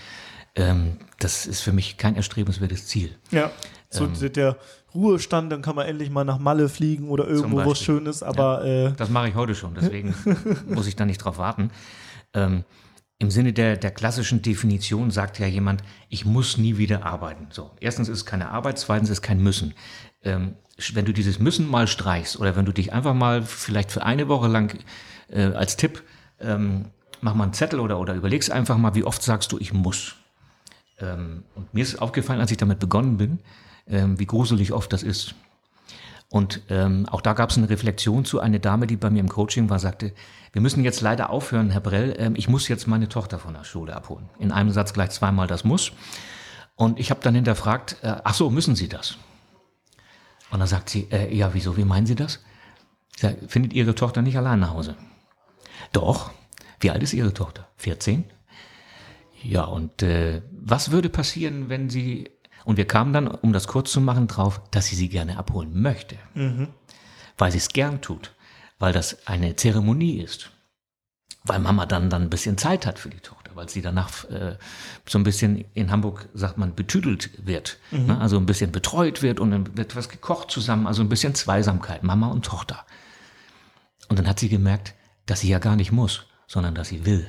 Ähm, das ist für mich kein erstrebenswertes Ziel. Ja. So Ähm. der Ruhestand, dann kann man endlich mal nach Malle fliegen oder irgendwo, wo es schön ist, aber äh, Das mache ich heute schon, deswegen muss ich da nicht drauf warten. Ähm, Im Sinne der, der klassischen Definition sagt ja jemand, ich muss nie wieder arbeiten. So, erstens ist es keine Arbeit, zweitens ist es kein Müssen. Ähm, wenn du dieses Müssen mal streichst oder wenn du dich einfach mal vielleicht für eine Woche lang äh, als Tipp, ähm, mach mal einen Zettel oder, oder überlegst einfach mal, wie oft sagst du, ich muss. Ähm, und mir ist aufgefallen, als ich damit begonnen bin, ähm, wie gruselig oft das ist. Und ähm, auch da gab es eine Reflexion zu einer Dame, die bei mir im Coaching war, sagte, wir müssen jetzt leider aufhören, Herr Brell, ähm, ich muss jetzt meine Tochter von der Schule abholen. In einem Satz gleich zweimal das muss. Und ich habe dann hinterfragt, äh, ach so, müssen Sie das? Und dann sagt sie, äh, ja, wieso, wie meinen Sie das? Sag, findet Ihre Tochter nicht allein nach Hause? Doch. Wie alt ist Ihre Tochter? 14? Ja, und äh, was würde passieren, wenn sie. Und wir kamen dann, um das kurz zu machen, drauf, dass sie sie gerne abholen möchte. Weil sie es gern tut. Weil das eine Zeremonie ist. Weil Mama dann, dann ein bisschen Zeit hat für die Tochter. Weil sie danach äh, so ein bisschen, in Hamburg sagt man, betüdelt wird. Ne? Also ein bisschen betreut wird und dann wird was gekocht zusammen. Also ein bisschen Zweisamkeit, Mama und Tochter. Und dann hat sie gemerkt, dass sie ja gar nicht muss, sondern dass sie will.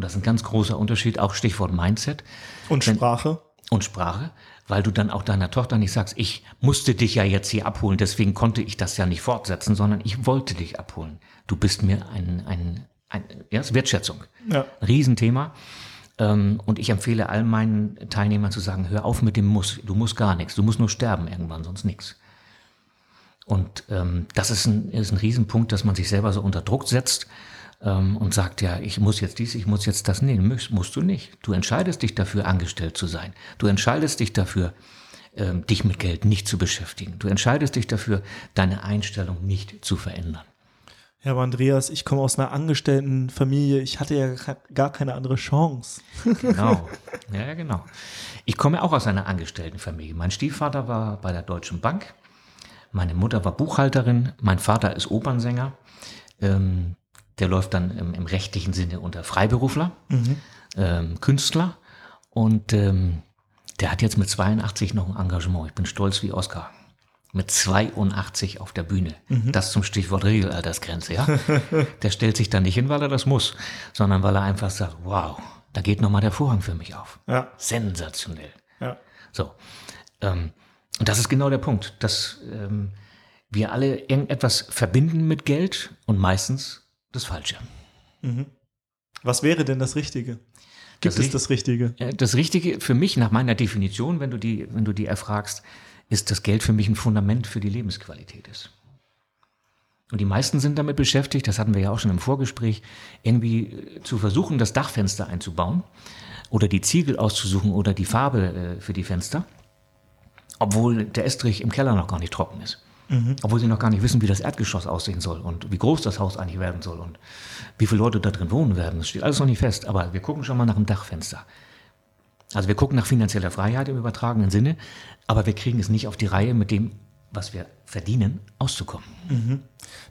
Und das ist ein ganz großer Unterschied, auch Stichwort Mindset und Wenn- Sprache. und Sprache, weil du dann auch deiner Tochter nicht sagst, ich musste dich ja jetzt hier abholen, deswegen konnte ich das ja nicht fortsetzen, sondern ich wollte dich abholen. Du bist mir ein, ein, ein ja, ist Wertschätzung. Ja. Riesenthema. Ähm, Und ich empfehle all meinen Teilnehmern zu sagen, hör auf mit dem Muss. Du musst gar nichts. Du musst nur sterben irgendwann, sonst nichts. Und ähm, das ist ein, ist ein Riesenpunkt, dass man sich selber so unter Druck setzt ähm, und sagt, ja, ich muss jetzt dies, ich muss jetzt das. Nee, musst, musst du nicht. Du entscheidest dich dafür, angestellt zu sein. Du entscheidest dich dafür, ähm, dich mit Geld nicht zu beschäftigen. Du entscheidest dich dafür, deine Einstellung nicht zu verändern. Ja, aber Andreas, ich komme aus einer Angestelltenfamilie. Ich hatte ja ga- gar keine andere Chance. Genau. Ja, genau. Ich komme auch aus einer Angestelltenfamilie. Mein Stiefvater war bei der Deutschen Bank. Meine Mutter war Buchhalterin. Mein Vater ist Opernsänger. Ähm, der läuft dann im, im rechtlichen Sinne unter Freiberufler, ähm, Künstler. Und ähm, der hat jetzt mit 82 noch ein Engagement. Ich bin stolz wie Oscar. Mit 82 auf der Bühne. Das zum Stichwort Regelaltersgrenze, ja. Der stellt sich da nicht hin, weil er das muss, sondern weil er einfach sagt, wow, da geht nochmal der Vorhang für mich auf. Ja. Sensationell. Ja. So. Ähm, und das ist genau der Punkt, dass ähm, wir alle irgendetwas verbinden mit Geld und meistens das Falsche. Was wäre denn das Richtige? Gibt Das es das Richtige? Das Richtige für mich, nach meiner Definition, wenn du die, wenn du die erfragst, ist, dass Geld für mich ein Fundament für die Lebensqualität ist. Und die meisten sind damit beschäftigt, das hatten wir ja auch schon im Vorgespräch, irgendwie äh, zu versuchen, das Dachfenster einzubauen oder die Ziegel auszusuchen oder die Farbe äh, für die Fenster, obwohl der Estrich im Keller noch gar nicht trocken ist. Obwohl sie noch gar nicht wissen, wie das Erdgeschoss aussehen soll und wie groß das Haus eigentlich werden soll und wie viele Leute da drin wohnen werden. Das steht alles noch nicht fest, aber wir gucken schon mal nach dem Dachfenster. Also wir gucken nach finanzieller Freiheit im übertragenen Sinne, aber wir kriegen es nicht auf die Reihe, mit dem, was wir verdienen, auszukommen.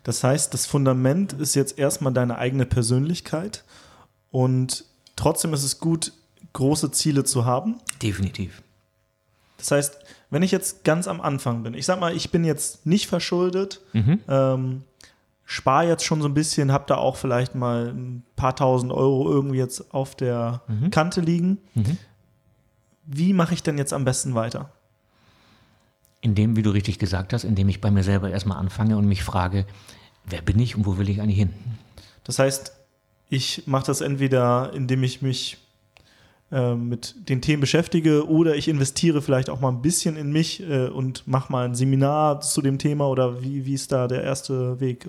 Das heißt, das Fundament ist jetzt erstmal deine eigene Persönlichkeit und trotzdem ist es gut, große Ziele zu haben. Definitiv. Das heißt, wenn ich jetzt ganz am Anfang bin, ich sag mal, ich bin jetzt nicht verschuldet, ähm, spare jetzt schon so ein bisschen, habe da auch vielleicht mal ein paar tausend Euro irgendwie jetzt auf der Kante liegen. Wie mache ich denn jetzt am besten weiter? Indem, wie du richtig gesagt hast, indem ich bei mir selber erstmal anfange und mich frage, wer bin ich und wo will ich eigentlich hin? Das heißt, ich mache das entweder, indem ich mich mit den Themen beschäftige oder ich investiere vielleicht auch mal ein bisschen in mich äh, und mache mal ein Seminar zu dem Thema oder wie, wie ist da der erste Weg?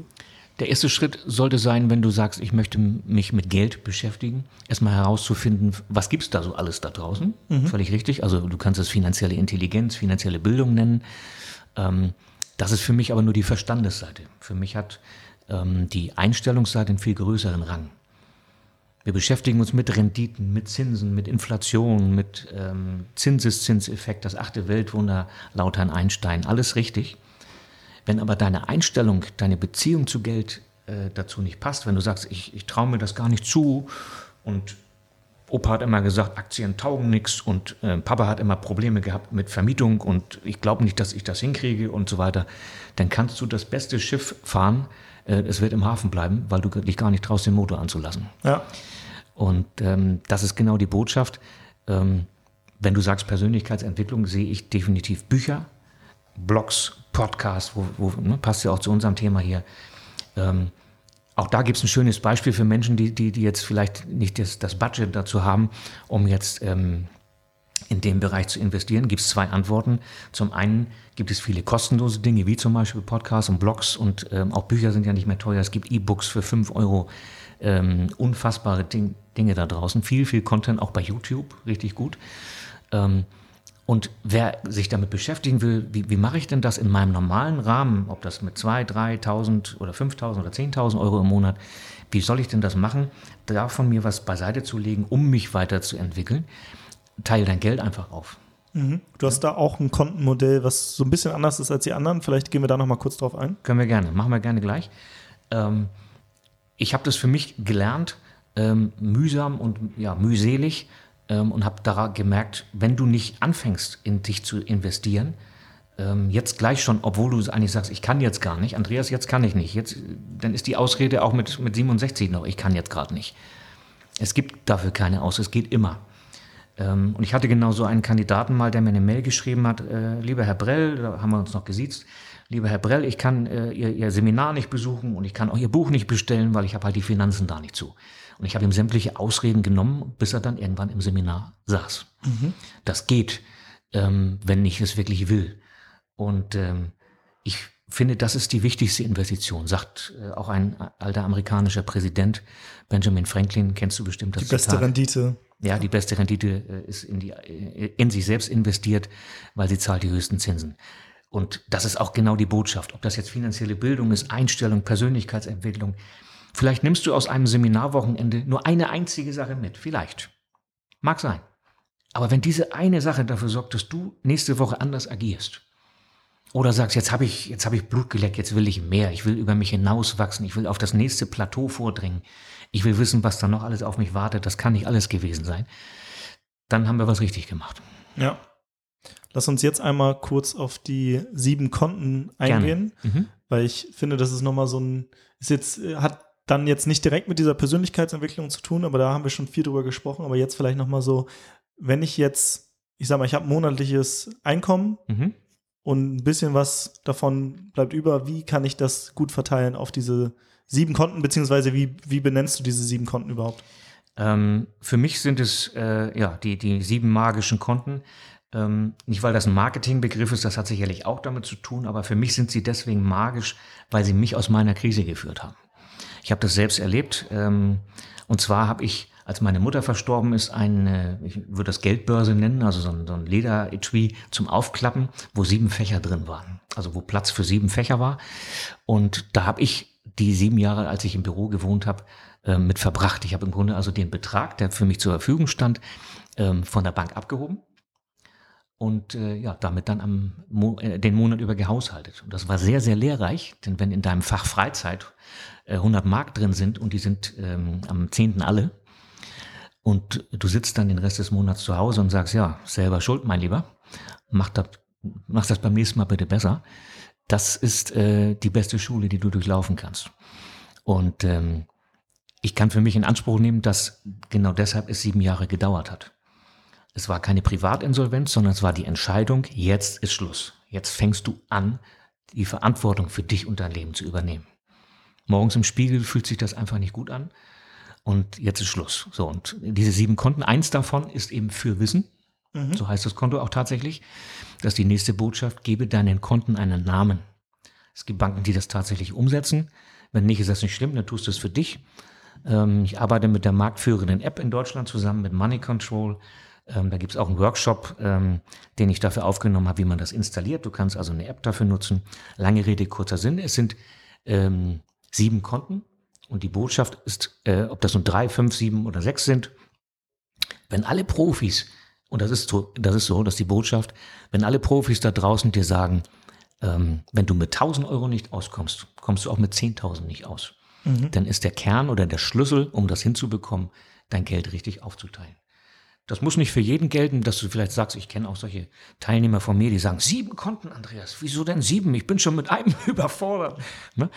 Der erste Schritt sollte sein, wenn du sagst, ich möchte mich mit Geld beschäftigen, erstmal herauszufinden, was gibt's da so alles da draußen. Völlig richtig. Also du kannst es finanzielle Intelligenz, finanzielle Bildung nennen. Ähm, das ist für mich aber nur die Verstandesseite. Für mich hat ähm, die Einstellungsseite einen viel größeren Rang. Wir beschäftigen uns mit Renditen, mit Zinsen, mit Inflation, mit ähm, Zinseszinseffekt, das achte Weltwunder, laut Herrn Einstein, alles richtig. Wenn aber deine Einstellung, deine Beziehung zu Geld äh, dazu nicht passt, wenn du sagst, ich, ich traue mir das gar nicht zu und Opa hat immer gesagt, Aktien taugen nichts und äh, Papa hat immer Probleme gehabt mit Vermietung und ich glaube nicht, dass ich das hinkriege und so weiter, dann kannst du das beste Schiff fahren, äh, es wird im Hafen bleiben, weil du dich gar nicht traust, den Motor anzulassen. Ja. Und ähm, das ist genau die Botschaft. Ähm, wenn du sagst Persönlichkeitsentwicklung, sehe ich definitiv Bücher, Blogs, Podcasts, wo, wo ne, passt ja auch zu unserem Thema hier. Ähm, auch da gibt es ein schönes Beispiel für Menschen, die, die, die jetzt vielleicht nicht das, das Budget dazu haben, um jetzt ähm, in dem Bereich zu investieren. Gibt es zwei Antworten. Zum einen gibt es viele kostenlose Dinge, wie zum Beispiel Podcasts und Blogs und ähm, auch Bücher sind ja nicht mehr teuer. Es gibt E-Books für 5 Euro. Ähm, unfassbare Ding, Dinge da draußen. Viel, viel Content, auch bei YouTube, richtig gut. Ähm, und wer sich damit beschäftigen will, wie, wie mache ich denn das in meinem normalen Rahmen, ob das mit 2.000, 3.000 oder 5.000 oder 10.000 Euro im Monat, wie soll ich denn das machen, da von mir was beiseite zu legen, um mich weiterzuentwickeln? Teile dein Geld einfach auf. Mhm. Du hast da auch ein Kontenmodell, was so ein bisschen anders ist als die anderen. Vielleicht gehen wir da noch mal kurz drauf ein. Können wir gerne, machen wir gerne gleich. Ähm, ich habe das für mich gelernt, ähm, mühsam und ja, mühselig ähm, und habe da gemerkt, wenn du nicht anfängst, in dich zu investieren, ähm, jetzt gleich schon, obwohl du eigentlich sagst, ich kann jetzt gar nicht, Andreas, jetzt kann ich nicht, jetzt, dann ist die Ausrede auch mit, mit 67 noch, ich kann jetzt gerade nicht. Es gibt dafür keine Aus, es geht immer. Ähm, und ich hatte genau so einen Kandidaten mal, der mir eine Mail geschrieben hat, äh, lieber Herr Brell, da haben wir uns noch gesiezt, lieber Herr Brell, ich kann äh, ihr, ihr Seminar nicht besuchen und ich kann auch Ihr Buch nicht bestellen, weil ich habe halt die Finanzen da nicht zu. Und ich habe ihm sämtliche Ausreden genommen, bis er dann irgendwann im Seminar saß. Das geht, ähm, wenn ich es wirklich will. Und ähm, ich finde, das ist die wichtigste Investition, sagt äh, auch ein alter amerikanischer Präsident, Benjamin Franklin, kennst du bestimmt das Die beste Zitat. Rendite. Ja, die beste Rendite äh, ist in, die, äh, in sich selbst investiert, weil sie zahlt die höchsten Zinsen. Und das ist auch genau die Botschaft. Ob das jetzt finanzielle Bildung ist, Einstellung, Persönlichkeitsentwicklung. Vielleicht nimmst du aus einem Seminarwochenende nur eine einzige Sache mit. Vielleicht. Mag sein. Aber wenn diese eine Sache dafür sorgt, dass du nächste Woche anders agierst, oder sagst, jetzt habe ich, jetzt habe ich Blut geleckt, jetzt will ich mehr, ich will über mich hinauswachsen, ich will auf das nächste Plateau vordringen, ich will wissen, was da noch alles auf mich wartet, das kann nicht alles gewesen sein, dann haben wir was richtig gemacht. Ja. Lass uns jetzt einmal kurz auf die sieben Konten eingehen, Mhm. weil ich finde, das ist nochmal so ein, ist jetzt, hat dann jetzt nicht direkt mit dieser Persönlichkeitsentwicklung zu tun, aber da haben wir schon viel drüber gesprochen, aber jetzt vielleicht nochmal so, wenn ich jetzt, ich sag mal, ich habe monatliches Einkommen Mhm. Und ein bisschen was davon bleibt über, wie kann ich das gut verteilen auf diese sieben Konten, beziehungsweise wie, wie benennst du diese sieben Konten überhaupt? Ähm, für mich sind es äh, ja die, die sieben magischen Konten. Ähm, nicht, weil das ein Marketingbegriff ist, das hat sicherlich auch damit zu tun, aber für mich sind sie deswegen magisch, weil sie mich aus meiner Krise geführt haben. Ich habe das selbst erlebt. Ähm, und zwar habe ich, als meine Mutter verstorben ist, eine, ich würde das Geldbörse nennen, also so ein, so ein Lederetui zum Aufklappen, wo sieben Fächer drin waren. Also wo Platz für sieben Fächer war. Und da habe ich die sieben Jahre, als ich im Büro gewohnt habe, äh, mit verbracht. Ich habe im Grunde also den Betrag, der für mich zur Verfügung stand, ähm, von der Bank abgehoben und äh, ja, damit dann am Mo äh, den Monat über gehaushaltet. Und das war sehr, sehr lehrreich, denn wenn in deinem Fach Freizeit äh, 100 Mark drin sind und die sind ähm, am 10. alle und du sitzt dann den Rest des Monats zu Hause und sagst, ja, selber schuld, mein Lieber, mach das, mach das beim nächsten Mal bitte besser. Das ist äh, die beste Schule, die du durchlaufen kannst. Und ähm, ich kann für mich in Anspruch nehmen, dass genau deshalb es sieben Jahre gedauert hat. Es war keine Privatinsolvenz, sondern es war die Entscheidung, jetzt ist Schluss. Jetzt fängst du an, die Verantwortung für dich und dein Leben zu übernehmen. Morgens im Spiegel fühlt sich das einfach nicht gut an und jetzt ist Schluss. So, und diese sieben Konten, eins davon ist eben für Wissen. So heißt das Konto auch tatsächlich. Das ist die nächste Botschaft, gebe deinen Konten einen Namen. Es gibt Banken, die das tatsächlich umsetzen. Wenn nicht, ist das nicht schlimm, dann tust du es für dich. Ähm, ich arbeite mit der marktführenden App in Deutschland zusammen, mit Money Control. Ähm, da gibt es auch einen Workshop, ähm, den ich dafür aufgenommen habe, wie man das installiert. Du kannst also eine App dafür nutzen. Lange Rede, kurzer Sinn. Es sind sieben Konten und die Botschaft ist, äh, ob das nun drei, fünf, sieben oder sechs sind, wenn alle Profis, und das ist so, das ist so, dass die Botschaft, wenn alle Profis da draußen dir sagen, ähm, wenn du mit 1000 Euro nicht auskommst, kommst du auch mit 10.000 nicht aus. Mhm. Dann ist der Kern oder der Schlüssel, um das hinzubekommen, dein Geld richtig aufzuteilen. Das muss nicht für jeden gelten, dass du vielleicht sagst, ich kenne auch solche Teilnehmer von mir, die sagen, sieben Konten, Andreas, wieso denn sieben? Ich bin schon mit einem überfordert. Ne?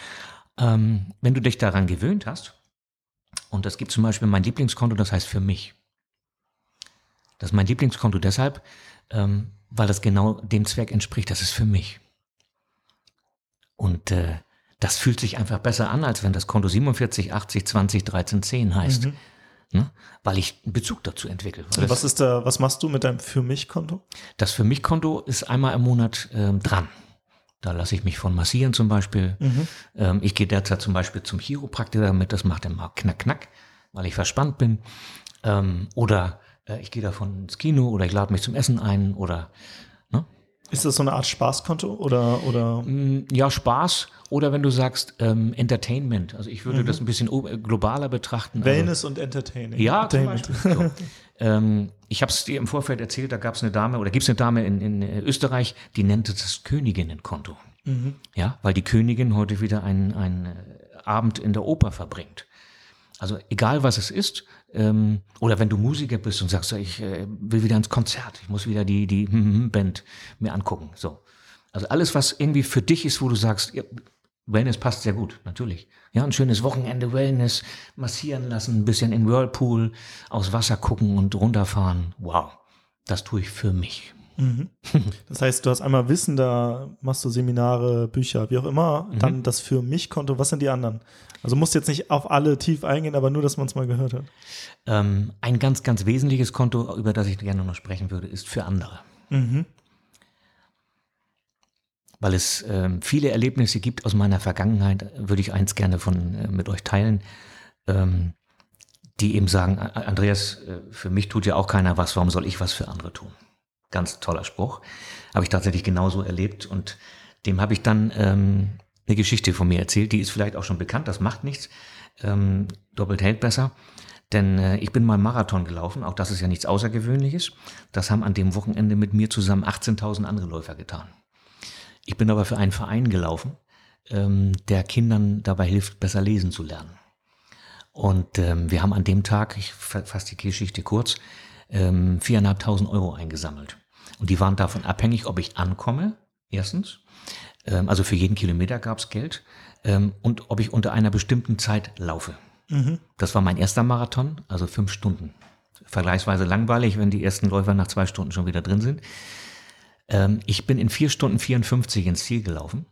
Ähm, wenn du dich daran gewöhnt hast, und das gibt zum Beispiel mein Lieblingskonto, das heißt für mich. Das ist mein Lieblingskonto deshalb, ähm, weil das genau dem Zweck entspricht, das ist für mich. Und äh, das fühlt sich einfach besser an, als wenn das Konto 47, 80, 20, 13, 10 heißt. Mhm. Ne? Weil ich einen Bezug dazu entwickle. was ist da, was machst du mit deinem Für mich-Konto? Das Für mich-Konto ist einmal im Monat ähm, dran. Da lasse ich mich von massieren zum Beispiel. Mhm. Ähm, ich gehe derzeit zum Beispiel zum Chiropraktiker damit, das macht immer knack, knack, weil ich verspannt bin. Ähm, oder äh, ich gehe davon ins Kino oder ich lade mich zum Essen ein oder ne? Ist das so eine Art Spaßkonto oder, oder? Mm, ja, Spaß oder wenn du sagst ähm, Entertainment. Also ich würde mhm. das ein bisschen globaler betrachten. Also Wellness also, und Entertaining. Ja, Entertainment. zum Beispiel. So. ähm, ich habe es dir im Vorfeld erzählt, da gab es eine Dame oder gibt es eine Dame in, in Österreich, die nennt das Königinnenkonto. Mhm. Ja, weil die Königin heute wieder einen, einen äh, Abend in der Oper verbringt. Also egal was es ist, ähm, oder wenn du Musiker bist und sagst, ich äh, will wieder ins Konzert, ich muss wieder die, die Band mir angucken. So. Also alles, was irgendwie für dich ist, wo du sagst, Wellness passt sehr gut, natürlich. Ja, ein schönes Wochenende Wellness, massieren lassen, ein bisschen in Whirlpool, aus Wasser gucken und runterfahren. Wow, das tue ich für mich. Mhm. Das heißt, du hast einmal Wissen, da machst du Seminare, Bücher, wie auch immer. Mhm. Dann das für mich Konto. Was sind die anderen? Also musst jetzt nicht auf alle tief eingehen, aber nur, dass man es mal gehört hat. Ähm, ein ganz, ganz wesentliches Konto, über das ich gerne noch sprechen würde, ist für andere. Mhm weil es ähm, viele Erlebnisse gibt aus meiner Vergangenheit, würde ich eins gerne von äh, mit euch teilen, ähm, die eben sagen, Andreas, äh, für mich tut ja auch keiner was, warum soll ich was für andere tun? Ganz toller Spruch. Habe ich tatsächlich genauso erlebt und dem habe ich dann ähm, eine Geschichte von mir erzählt, die ist vielleicht auch schon bekannt, das macht nichts. Ähm, doppelt hält besser. Denn äh, ich bin mal Marathon gelaufen, auch das ist ja nichts Außergewöhnliches. Das haben an dem Wochenende mit mir zusammen 18.000 andere Läufer getan. Ich bin aber für einen Verein gelaufen, ähm, der Kindern dabei hilft, besser lesen zu lernen. Und ähm, wir haben an dem Tag, ich fasse die Geschichte kurz, ähm, viereinhalbtausend Euro eingesammelt. Und die waren davon abhängig, ob ich ankomme, erstens. Ähm, also für jeden Kilometer gab's Geld. Ähm, und ob ich unter einer bestimmten Zeit laufe. Mhm. Das war mein erster Marathon, also fünf Stunden. Vergleichsweise langweilig, wenn die ersten Läufer nach zwei Stunden schon wieder drin sind. Ähm, ich bin in vier Stunden 54 ins Ziel gelaufen.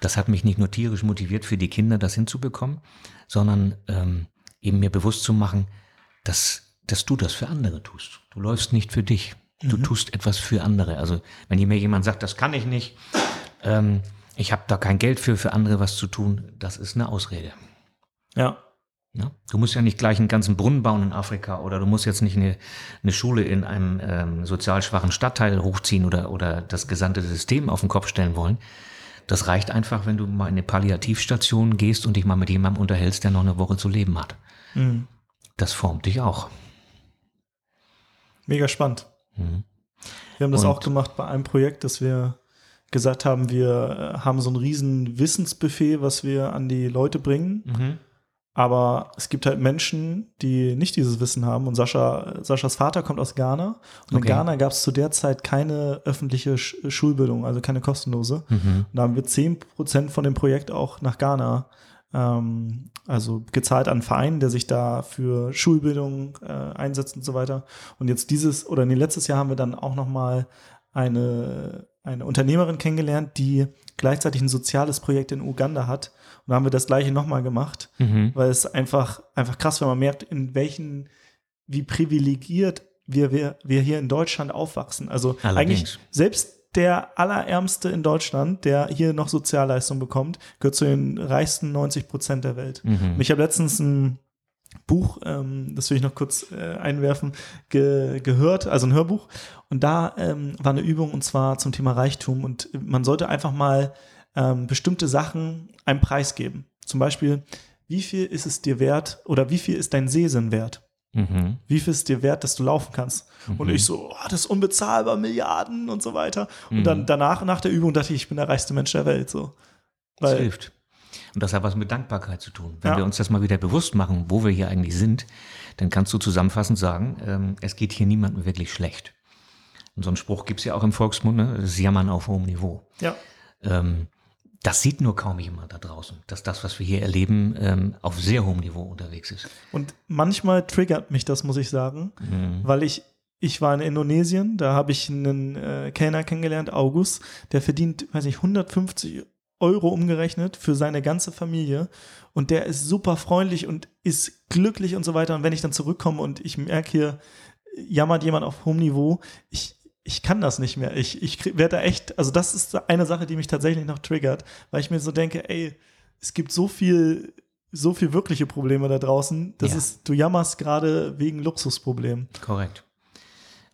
Das hat mich nicht nur tierisch motiviert, für die Kinder das hinzubekommen, sondern ähm, eben mir bewusst zu machen, dass, dass du das für andere tust. Du läufst nicht für dich. Du mhm. tust etwas für andere. Also wenn mir jemand sagt, das kann ich nicht, ähm, ich habe da kein Geld für, für andere was zu tun, das ist eine Ausrede. Ja. Ja? Du musst ja nicht gleich einen ganzen Brunnen bauen in Afrika oder du musst jetzt nicht eine, eine Schule in einem ähm, sozial schwachen Stadtteil hochziehen oder, oder das gesamte System auf den Kopf stellen wollen. Das reicht einfach, wenn du mal in eine Palliativstation gehst und dich mal mit jemandem unterhältst, der noch eine Woche zu leben hat. Mhm. Das formt dich auch. Mega spannend. Mhm. Wir haben das und, auch gemacht bei einem Projekt, dass wir gesagt haben, wir äh, haben so ein riesen Wissensbuffet, was wir an die Leute bringen. Mhm aber es gibt halt Menschen, die nicht dieses Wissen haben. Und Sascha, Saschas Vater kommt aus Ghana. Und okay. in Ghana gab es zu der Zeit keine öffentliche Sch Schulbildung, also keine kostenlose. Mhm. Und da haben wir zehn Prozent von dem Projekt auch nach Ghana, ähm, also gezahlt an einen Verein, der sich da für Schulbildung äh, einsetzt und so weiter. Und jetzt dieses, oder nee, letztes Jahr haben wir dann auch noch mal eine, eine Unternehmerin kennengelernt, die gleichzeitig ein soziales Projekt in Uganda hat und da haben wir das gleiche nochmal gemacht, mhm. weil es einfach, einfach krass, wenn man merkt, in welchen, wie privilegiert wir, wir, wir hier in Deutschland aufwachsen. Also Allerdings. eigentlich selbst der Allerärmste in Deutschland, der hier noch Sozialleistung bekommt, gehört zu den reichsten 90 Prozent der Welt. Mhm. Ich habe letztens ein Buch, ähm, das will ich noch kurz äh, einwerfen, ge gehört, also ein Hörbuch. Und da ähm, war eine Übung und zwar zum Thema Reichtum. Und man sollte einfach mal ähm, bestimmte Sachen einen Preis geben. Zum Beispiel, wie viel ist es dir wert oder wie viel ist dein Sehsinn wert? Mhm. Wie viel ist dir wert, dass du laufen kannst? Und ich so, oh, das ist unbezahlbar, Milliarden und so weiter. Und Mhm. dann danach, nach der Übung, dachte ich, ich bin der reichste Mensch der Welt. So. Das Weil, hilft. Und das hat was mit Dankbarkeit zu tun. Wenn Ja. wir uns das mal wieder bewusst machen, wo wir hier eigentlich sind, dann kannst du zusammenfassend sagen, ähm, es geht hier niemandem wirklich schlecht. Und so einen Spruch gibt's ja auch im Volksmund, ne? das ist Jammern auf hohem Niveau. ja, Ähm, das sieht nur kaum jemand da draußen, dass das, was wir hier erleben, ähm, auf sehr hohem Niveau unterwegs ist. Und manchmal triggert mich das, muss ich sagen, Mhm. weil ich, ich war in Indonesien, da habe ich einen äh, Kellner kennengelernt, August, der verdient, weiß ich, 150 Euro umgerechnet für seine ganze Familie und der ist super freundlich und ist glücklich und so weiter. Und wenn ich dann zurückkomme und ich merke hier, jammert jemand auf hohem Niveau, ich, ich kann das nicht mehr. Ich, ich werde da echt, also das ist eine Sache, die mich tatsächlich noch triggert, weil ich mir so denke, ey, es gibt so viel, so viel wirkliche Probleme da draußen. Das Ja. ist, du jammerst gerade wegen Luxusproblemen. Korrekt.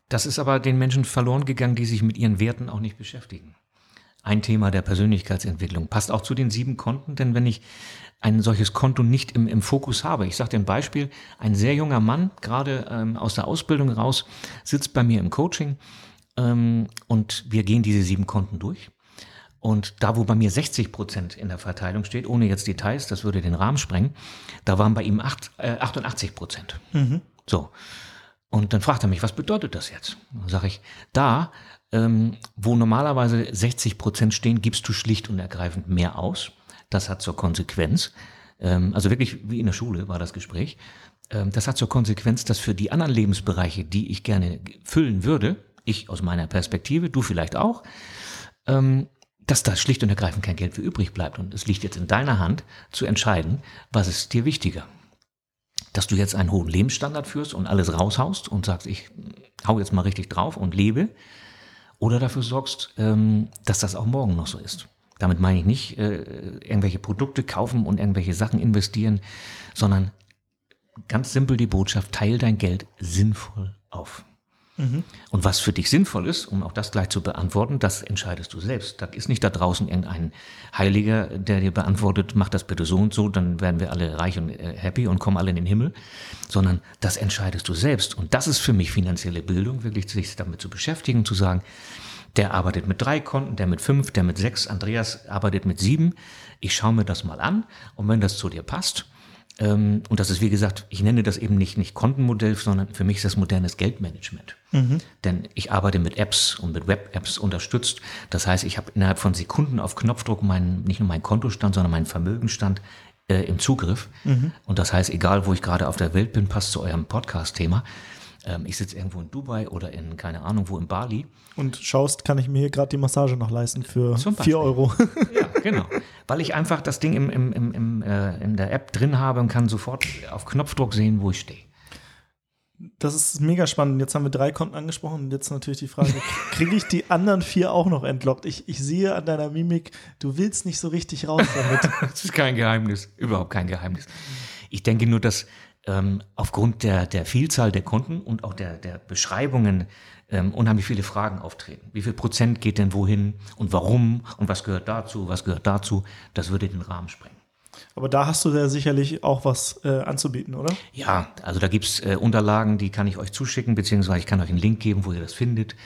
Das ist aber den Menschen verloren gegangen, die sich mit ihren Werten auch nicht beschäftigen. Ein Thema der Persönlichkeitsentwicklung passt auch zu den sieben Konten, denn wenn ich ein solches Konto nicht im, im Fokus habe, ich sage dir ein Beispiel, ein sehr junger Mann, gerade ähm, aus der Ausbildung raus, sitzt bei mir im Coaching ähm, und wir gehen diese sieben Konten durch. Und da, wo bei mir 60 Prozent in der Verteilung steht, ohne jetzt Details, das würde den Rahmen sprengen, da waren bei ihm acht, äh, 88 Prozent. So. Und dann fragt er mich, was bedeutet das jetzt? Dann sage ich, da, ähm, wo normalerweise 60 Prozent stehen, gibst du schlicht und ergreifend mehr aus. Das hat zur Konsequenz, ähm, also wirklich wie in der Schule war das Gespräch, ähm, das hat zur Konsequenz, dass für die anderen Lebensbereiche, die ich gerne füllen würde, ich aus meiner Perspektive, du vielleicht auch, ähm, dass da schlicht und ergreifend kein Geld für übrig bleibt. Und es liegt jetzt in deiner Hand zu entscheiden, was ist dir wichtiger dass du jetzt einen hohen Lebensstandard führst und alles raushaust und sagst, ich hau jetzt mal richtig drauf und lebe, oder dafür sorgst, ähm, dass das auch morgen noch so ist. Damit meine ich nicht äh, irgendwelche Produkte kaufen und irgendwelche Sachen investieren, sondern ganz simpel die Botschaft, teil dein Geld sinnvoll auf. Und was für dich sinnvoll ist, um auch das gleich zu beantworten, das entscheidest du selbst. Da ist nicht da draußen irgendein Heiliger, der dir beantwortet, mach das bitte so und so, dann werden wir alle reich und äh, happy und kommen alle in den Himmel, sondern das entscheidest du selbst. Und das ist für mich finanzielle Bildung, wirklich sich damit zu beschäftigen, zu sagen, der arbeitet mit drei Konten, der mit fünf, der mit sechs, Andreas arbeitet mit sieben. Ich schaue mir das mal an und wenn das zu dir passt, und das ist, wie gesagt, ich nenne das eben nicht, nicht Kontenmodell, sondern für mich ist das modernes Geldmanagement. Denn ich arbeite mit Apps und mit Web-Apps unterstützt. Das heißt, ich habe innerhalb von Sekunden auf Knopfdruck meinen, nicht nur meinen Kontostand, sondern meinen Vermögenstand äh, im Zugriff. Und das heißt, egal wo ich gerade auf der Welt bin, passt zu eurem Podcast-Thema. Ähm, ich sitze irgendwo in Dubai oder in, keine Ahnung, wo in Bali. Und schaust, kann ich mir hier gerade die Massage noch leisten für Zum Beispiel. 4 Euro. Ja, genau. Weil ich einfach das Ding im, im, im, im, äh, in der App drin habe und kann sofort auf Knopfdruck sehen, wo ich stehe. Das ist mega spannend. Jetzt haben wir drei Konten angesprochen und jetzt natürlich die Frage, kriege ich die anderen vier auch noch entlockt? Ich, ich sehe an deiner Mimik, du willst nicht so richtig raus damit. Das ist kein Geheimnis, überhaupt kein Geheimnis. Ich denke nur, dass ähm, aufgrund der, der Vielzahl der Kunden und auch der, der Beschreibungen ähm, unheimlich viele Fragen auftreten. Wie viel Prozent geht denn wohin und warum und was gehört dazu, was gehört dazu? Das würde den Rahmen sprengen. Aber da hast du ja sicherlich auch was äh, anzubieten, oder? Ja, also da gibt's äh, Unterlagen, die kann ich euch zuschicken, beziehungsweise ich kann euch einen Link geben, wo ihr das findet.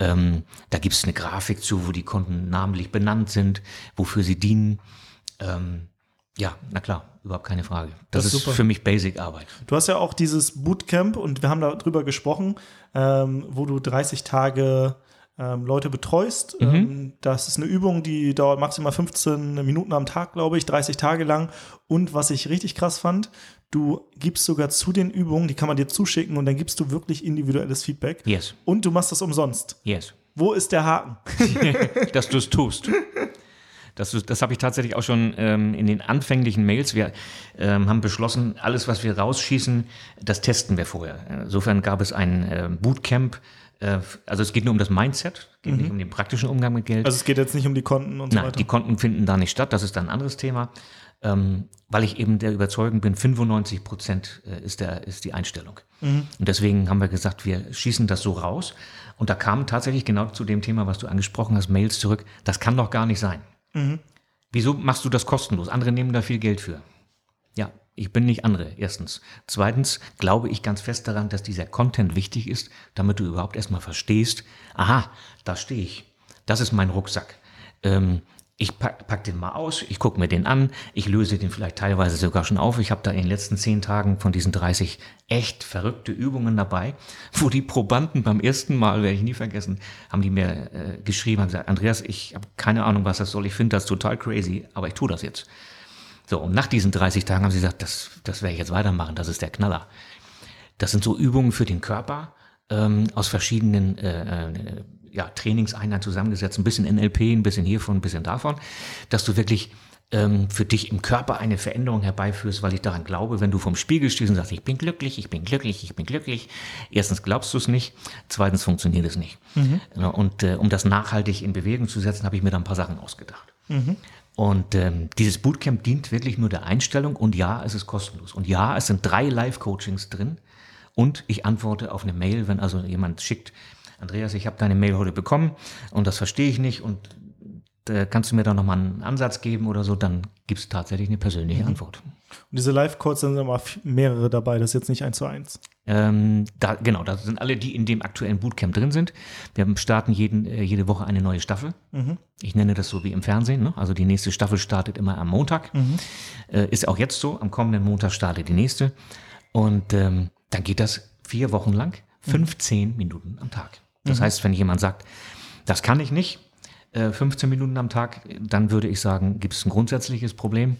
Ähm, da gibt's eine Grafik zu, wo die Konten namentlich benannt sind, wofür sie dienen. Ähm, ja, na klar, überhaupt keine Frage. Das, Das ist super. für mich Basic-Arbeit. Du hast ja auch dieses Bootcamp und wir haben darüber gesprochen, ähm, wo du 30 Tage ähm, Leute betreust. Ähm, das ist eine Übung, die dauert maximal 15 Minuten am Tag, glaube ich, 30 Tage lang. Und was ich richtig krass fand, du gibst sogar zu den Übungen, die kann man dir zuschicken und dann gibst du wirklich individuelles Feedback. Yes, Und du machst das umsonst. yes. Wo ist der Haken? dass du es tust. Das, das habe ich tatsächlich auch schon ähm, in den anfänglichen Mails. Wir ähm, haben beschlossen, alles, was wir rausschießen, das testen wir vorher. Insofern gab es ein äh, Bootcamp Äh, also es geht nur um das Mindset, geht nicht um den praktischen Umgang mit Geld. Also es geht jetzt nicht um die Konten und so Nein, weiter. die Konten finden da nicht statt, das ist dann ein anderes Thema. Ähm, weil ich eben der Überzeugung bin, 95 Prozent äh, ist, der, ist die Einstellung. Und deswegen haben wir gesagt, wir schießen das so raus. Und da kamen tatsächlich genau zu dem Thema, was du angesprochen hast, Mails zurück. Das kann doch gar nicht sein. Wieso machst du das kostenlos? Andere nehmen da viel Geld für. Ja, ich bin nicht andere, erstens. Zweitens glaube ich ganz fest daran, dass dieser Content wichtig ist, damit du überhaupt erstmal verstehst, aha, da stehe ich. Das ist mein Rucksack. Ähm, ich pack, pack den mal aus, ich gucke mir den an, ich löse den vielleicht teilweise sogar schon auf. Ich habe da in den letzten zehn Tagen von diesen 30 echt verrückte Übungen dabei, wo die Probanden beim ersten Mal, werde ich nie vergessen, haben die mir äh, geschrieben, haben gesagt, Andreas, ich habe keine Ahnung, was das soll, ich finde das total crazy, aber ich tue das jetzt. So, und nach diesen 30 Tagen haben sie gesagt, das, das werde ich jetzt weitermachen, das ist der Knaller. Das sind so Übungen für den Körper ähm, aus verschiedenen äh, äh, ja, Trainingseinheiten zusammengesetzt, ein bisschen NLP, ein bisschen hiervon, ein bisschen davon, dass du wirklich ähm, für dich im Körper eine Veränderung herbeiführst, weil ich daran glaube, wenn du vom Spiegel stehst und sagst, ich bin glücklich, ich bin glücklich, ich bin glücklich, erstens glaubst du es nicht, zweitens funktioniert es nicht. Ja, Und äh, um das nachhaltig in Bewegung zu setzen, habe ich mir da ein paar Sachen ausgedacht. Und ähm, dieses Bootcamp dient wirklich nur der Einstellung und ja, es ist kostenlos. Und ja, es sind drei Live-Coachings drin und ich antworte auf eine Mail, wenn also jemand schickt, Andreas, ich habe deine Mail heute bekommen und das verstehe ich nicht und äh, kannst du mir da nochmal einen Ansatz geben oder so, dann gibt es tatsächlich eine persönliche Antwort. Und diese Live-Calls sind immer mehrere dabei, das ist jetzt nicht eins zu eins. Ähm, da, genau, das sind alle, die in dem aktuellen Bootcamp drin sind. Wir starten jeden, äh, jede Woche eine neue Staffel. Ich nenne das so wie im Fernsehen. Ne? Also die nächste Staffel startet immer am Montag. Äh, ist auch jetzt so. Am kommenden Montag startet die nächste. Und ähm, dann geht das vier Wochen lang, 15 Minuten am Tag. Das heißt, wenn jemand sagt, das kann ich nicht, äh, 15 Minuten am Tag, dann würde ich sagen, gibt es ein grundsätzliches Problem.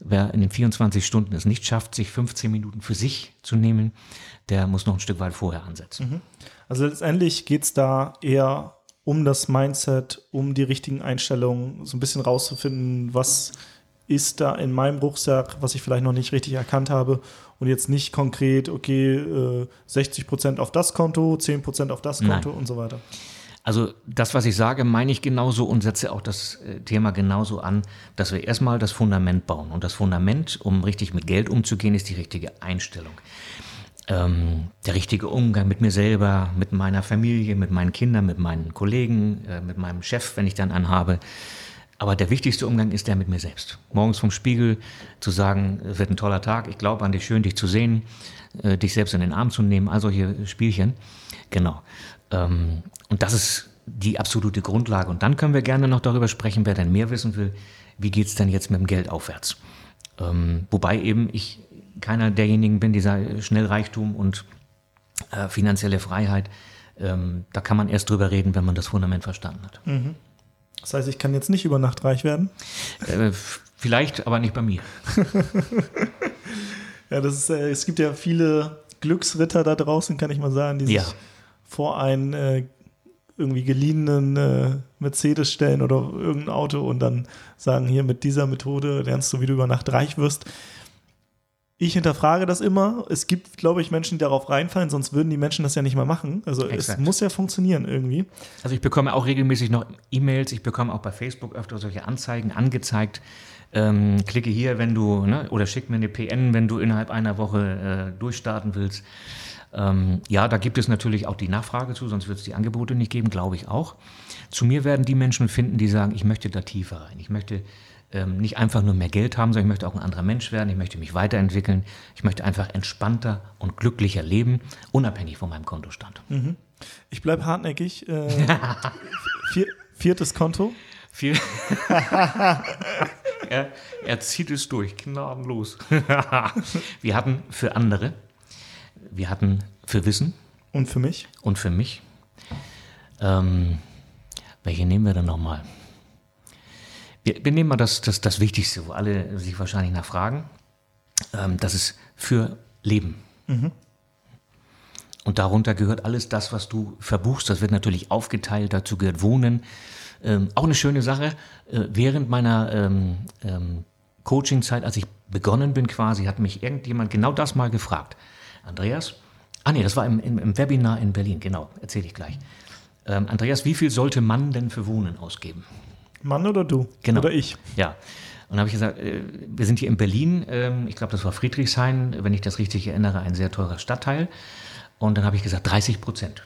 Wer in den 24 Stunden es nicht schafft, sich 15 Minuten für sich zu nehmen, der muss noch ein Stück weit vorher ansetzen. Also letztendlich geht es da eher um das Mindset, um die richtigen Einstellungen, so ein bisschen rauszufinden, was ist da in meinem Rucksack, was ich vielleicht noch nicht richtig erkannt habe und jetzt nicht konkret, okay, äh, 60% auf das Konto, 10% auf das Konto und so weiter. Also das, was ich sage, meine ich genauso und setze auch das äh, Thema genauso an, dass wir erstmal das Fundament bauen. Und das Fundament, um richtig mit Geld umzugehen, ist die richtige Einstellung. Ähm, der richtige Umgang mit mir selber, mit meiner Familie, mit meinen Kindern, mit meinen Kollegen, äh, mit meinem Chef, wenn ich dann einen habe. Aber der wichtigste Umgang ist der mit mir selbst. Morgens vom Spiegel zu sagen, es wird ein toller Tag, ich glaube an dich, schön dich zu sehen, äh, dich selbst in den Arm zu nehmen, all solche Spielchen. Genau. Ähm, und das ist die absolute Grundlage. Und dann können wir gerne noch darüber sprechen, wer denn mehr wissen will, wie geht's denn jetzt mit dem Geld aufwärts. Ähm, wobei eben ich keiner derjenigen bin, dieser Schnellreichtum und äh, finanzielle Freiheit. Ähm, da kann man erst drüber reden, wenn man das Fundament verstanden hat. Das heißt, ich kann jetzt nicht über Nacht reich werden. Äh, vielleicht, aber nicht bei mir. Ja, das ist, äh, es gibt ja viele Glücksritter da draußen, kann ich mal sagen, die sich Ja. vor einen äh, irgendwie geliehenen äh, Mercedes stellen oder irgendein Auto und dann sagen, hier mit dieser Methode lernst du, wie du über Nacht reich wirst. Ich hinterfrage das immer. Es gibt, glaube ich, Menschen, die darauf reinfallen, sonst würden die Menschen das ja nicht mal machen. Also Exakt. es muss ja funktionieren irgendwie. Also ich bekomme auch regelmäßig noch E-Mails, ich bekomme auch bei Facebook öfter solche Anzeigen angezeigt. Ähm, klicke hier, wenn du, ne, oder schick mir eine PN, wenn du innerhalb einer Woche äh, durchstarten willst. Ähm, ja, da gibt es natürlich auch die Nachfrage zu, sonst wird es die Angebote nicht geben, glaube ich auch. Zu mir werden die Menschen finden, die sagen, ich möchte da tiefer rein. Ich möchte ähm, nicht einfach nur mehr Geld haben, sondern ich möchte auch ein anderer Mensch werden. Ich möchte mich weiterentwickeln. Ich möchte einfach entspannter und glücklicher leben, unabhängig von meinem Kontostand. Ich bleibe hartnäckig. Äh, vier, viertes Konto. Viel. er, er zieht es durch, gnadenlos. wir hatten für andere, wir hatten für Wissen Und für mich? und für mich. Ähm, welche nehmen wir denn nochmal? Wir, wir nehmen mal das, das, das Wichtigste, wo alle sich wahrscheinlich nachfragen. Ähm, das ist für Leben. Und darunter gehört alles das, was du verbuchst. Das wird natürlich aufgeteilt. Dazu gehört Wohnen. Ähm, auch eine schöne Sache. Äh, während meiner ähm, ähm, Coaching-Zeit, als ich begonnen bin quasi, hat mich irgendjemand genau das mal gefragt. Andreas, Ah nee, das war im, im, im Webinar in Berlin, genau, erzähle ich gleich. Ähm, Andreas, wie viel sollte man denn für Wohnen ausgeben? Mann oder du? Genau. Oder ich? Ja. Und dann habe ich gesagt, äh, wir sind hier in Berlin, ähm, ich glaube, das war Friedrichshain, wenn ich das richtig erinnere, ein sehr teurer Stadtteil. Und dann habe ich gesagt, 30 Prozent.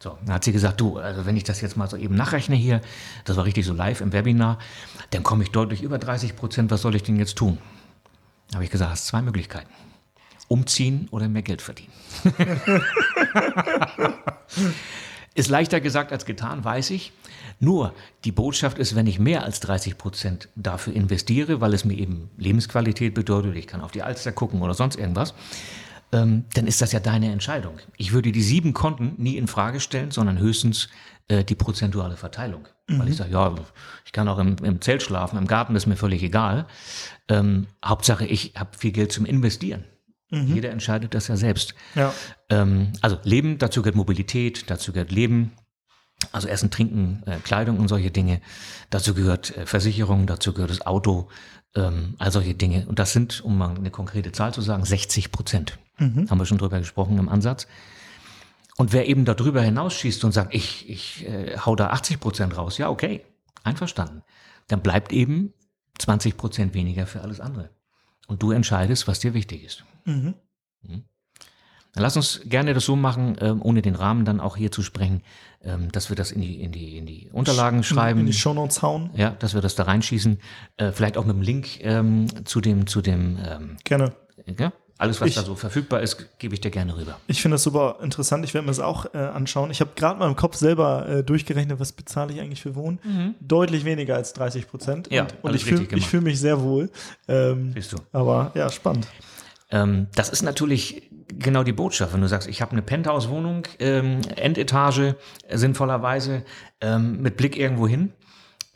So, dann hat sie gesagt, du, also wenn ich das jetzt mal so eben nachrechne hier, das war richtig so live im Webinar, dann komme ich deutlich über 30 Prozent, was soll ich denn jetzt tun? Da habe ich gesagt, hast zwei Möglichkeiten. Umziehen oder mehr Geld verdienen. ist leichter gesagt als getan, weiß ich. Nur die Botschaft ist, wenn ich mehr als 30 Prozent dafür investiere, weil es mir eben Lebensqualität bedeutet, ich kann auf die Alster gucken oder sonst irgendwas, ähm, dann ist das ja deine Entscheidung. Ich würde die sieben Konten nie in Frage stellen, sondern höchstens äh, die prozentuale Verteilung. Mhm. Weil ich sage, ja, ich kann auch im, im, Zelt schlafen, im Garten ist mir völlig egal. Ähm, Hauptsache, ich habe viel Geld zum Investieren. Mhm. Jeder entscheidet das ja selbst. Ja. Ähm, also Leben, dazu gehört Mobilität, dazu gehört Leben, also Essen, Trinken, äh, Kleidung und solche Dinge. Dazu gehört äh, Versicherung, dazu gehört das Auto, ähm, all solche Dinge. Und das sind, um mal eine konkrete Zahl zu sagen, 60 Prozent. Mhm. Haben wir schon drüber gesprochen im Ansatz. Und wer eben darüber hinausschießt und sagt, ich, ich äh, hau da 80 Prozent raus, ja, okay, einverstanden. Dann bleibt eben 20 Prozent weniger für alles andere. Und du entscheidest, was dir wichtig ist. Mhm. Mhm. Dann lass uns gerne das so machen, ähm, ohne den Rahmen dann auch hier zu sprengen, ähm, dass wir das in die, in die, in die Unterlagen schreiben. In die Shownotes hauen. Ja, dass wir das da reinschießen. Äh, vielleicht auch mit dem Link ähm, zu dem, zu dem. Ähm, gerne. Ja, alles, was ich, da so verfügbar ist, gebe ich dir gerne rüber. Ich finde das super interessant. Ich werde mir das auch äh, anschauen. Ich habe gerade mal im Kopf selber äh, durchgerechnet, was bezahle ich eigentlich für Wohnen. Mhm. Deutlich weniger als 30 Prozent. Ja, und, und ich fühle fühl mich sehr wohl. Ähm, Siehst du. Aber ja, spannend. Ähm, das ist natürlich genau die Botschaft, wenn du sagst, ich habe eine Penthouse-Wohnung, ähm, Endetage, äh, sinnvollerweise, ähm, mit Blick irgendwo hin.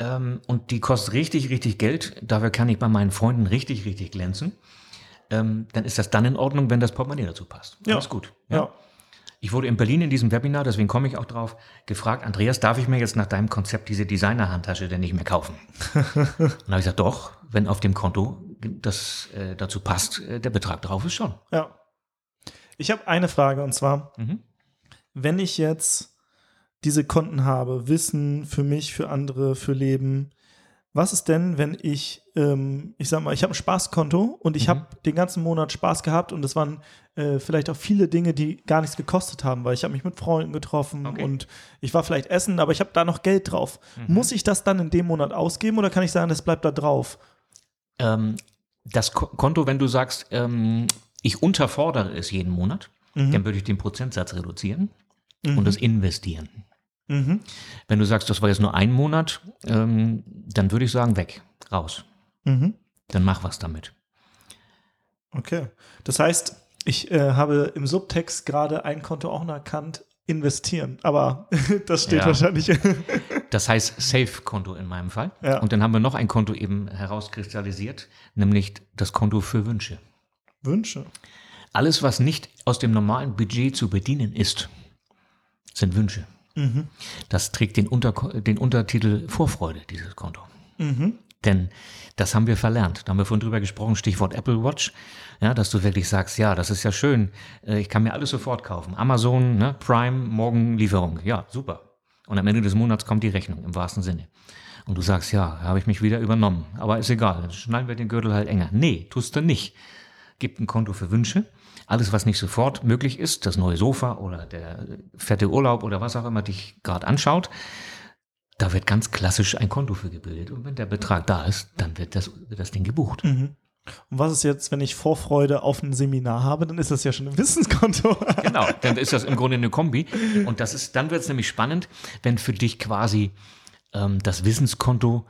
Ähm, und die kostet richtig, richtig Geld. Dafür kann ich bei meinen Freunden richtig, richtig glänzen ähm, dann ist das dann in Ordnung, wenn das Portemonnaie dazu passt. Ja. Alles gut. Ja. ja. Ich wurde in Berlin in diesem Webinar, deswegen komme ich auch drauf, gefragt, Andreas, darf ich mir jetzt nach deinem Konzept diese Designer-Handtasche denn nicht mehr kaufen? und dann habe ich gesagt, doch, wenn auf dem Konto das äh, dazu passt, äh, der Betrag drauf ist schon. Ja. Ich habe eine Frage und zwar, mhm. wenn ich jetzt diese Konten habe, Wissen für mich, für andere, für Leben, was ist denn, wenn ich, ähm, ich sag mal, ich habe ein Spaßkonto und ich mhm. habe den ganzen Monat Spaß gehabt und es waren äh, vielleicht auch viele Dinge, die gar nichts gekostet haben, weil ich habe mich mit Freunden getroffen okay. und ich war vielleicht essen, aber ich habe da noch Geld drauf. Mhm. Muss ich das dann in dem Monat ausgeben oder kann ich sagen, das bleibt da drauf? Ähm, das Konto, wenn du sagst, ähm, ich unterfordere es jeden Monat, mhm. dann würde ich den Prozentsatz reduzieren und das investieren. Mhm. Wenn du sagst, das war jetzt nur ein Monat, ähm, dann würde ich sagen, weg, raus. Mhm. Dann mach was damit. Okay. Das heißt, ich äh, habe im Subtext gerade ein Konto auch noch erkannt, investieren. Aber das steht ja. wahrscheinlich. Das heißt Safe-Konto in meinem Fall. Ja. Und dann haben wir noch ein Konto eben herauskristallisiert, nämlich das Konto für Wünsche. Wünsche. Alles, was nicht aus dem normalen Budget zu bedienen ist, sind Wünsche. Mhm. Das trägt den, Unter den Untertitel Vorfreude, dieses Konto. Mhm. Denn das haben wir verlernt. Da haben wir vorhin drüber gesprochen, Stichwort Apple Watch. Ja, dass du wirklich sagst, ja, das ist ja schön. Äh, ich kann mir alles sofort kaufen. Amazon, ne, Prime, morgen Lieferung. Ja, super. Und am Ende des Monats kommt die Rechnung im wahrsten Sinne. Und du sagst, ja, habe ich mich wieder übernommen. Aber ist egal, dann schneiden wir den Gürtel halt enger. Nee, tust du nicht. Gib ein Konto für Wünsche alles, was nicht sofort möglich ist, das neue Sofa oder der fette Urlaub oder was auch immer dich gerade anschaut, da wird ganz klassisch ein Konto für gebildet. Und wenn der Betrag da ist, dann wird das, wird das Ding gebucht. Mhm. Und was ist jetzt, wenn ich Vorfreude auf ein Seminar habe, dann ist das ja schon ein Wissenskonto. genau, dann ist das im Grunde eine Kombi. Und das ist, dann wird es nämlich spannend, wenn für dich quasi ähm, das Wissenskonto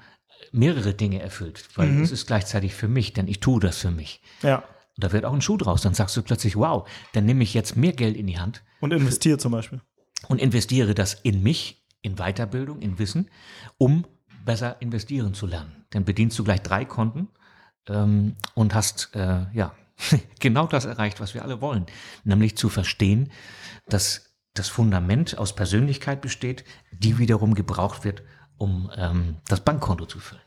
mehrere Dinge erfüllt. Weil mhm. es ist gleichzeitig für mich, denn ich tue das für mich. Ja. Und da wird auch ein Schuh draus. Dann sagst du plötzlich, wow, dann nehme ich jetzt mehr Geld in die Hand. Und investiere zum Beispiel. Und investiere das in mich, in Weiterbildung, in Wissen, um besser investieren zu lernen. Dann bedienst du gleich drei Konten ähm, und hast äh, ja genau das erreicht, was wir alle wollen. Nämlich zu verstehen, dass das Fundament aus Persönlichkeit besteht, die wiederum gebraucht wird, um ähm, das Bankkonto zu füllen.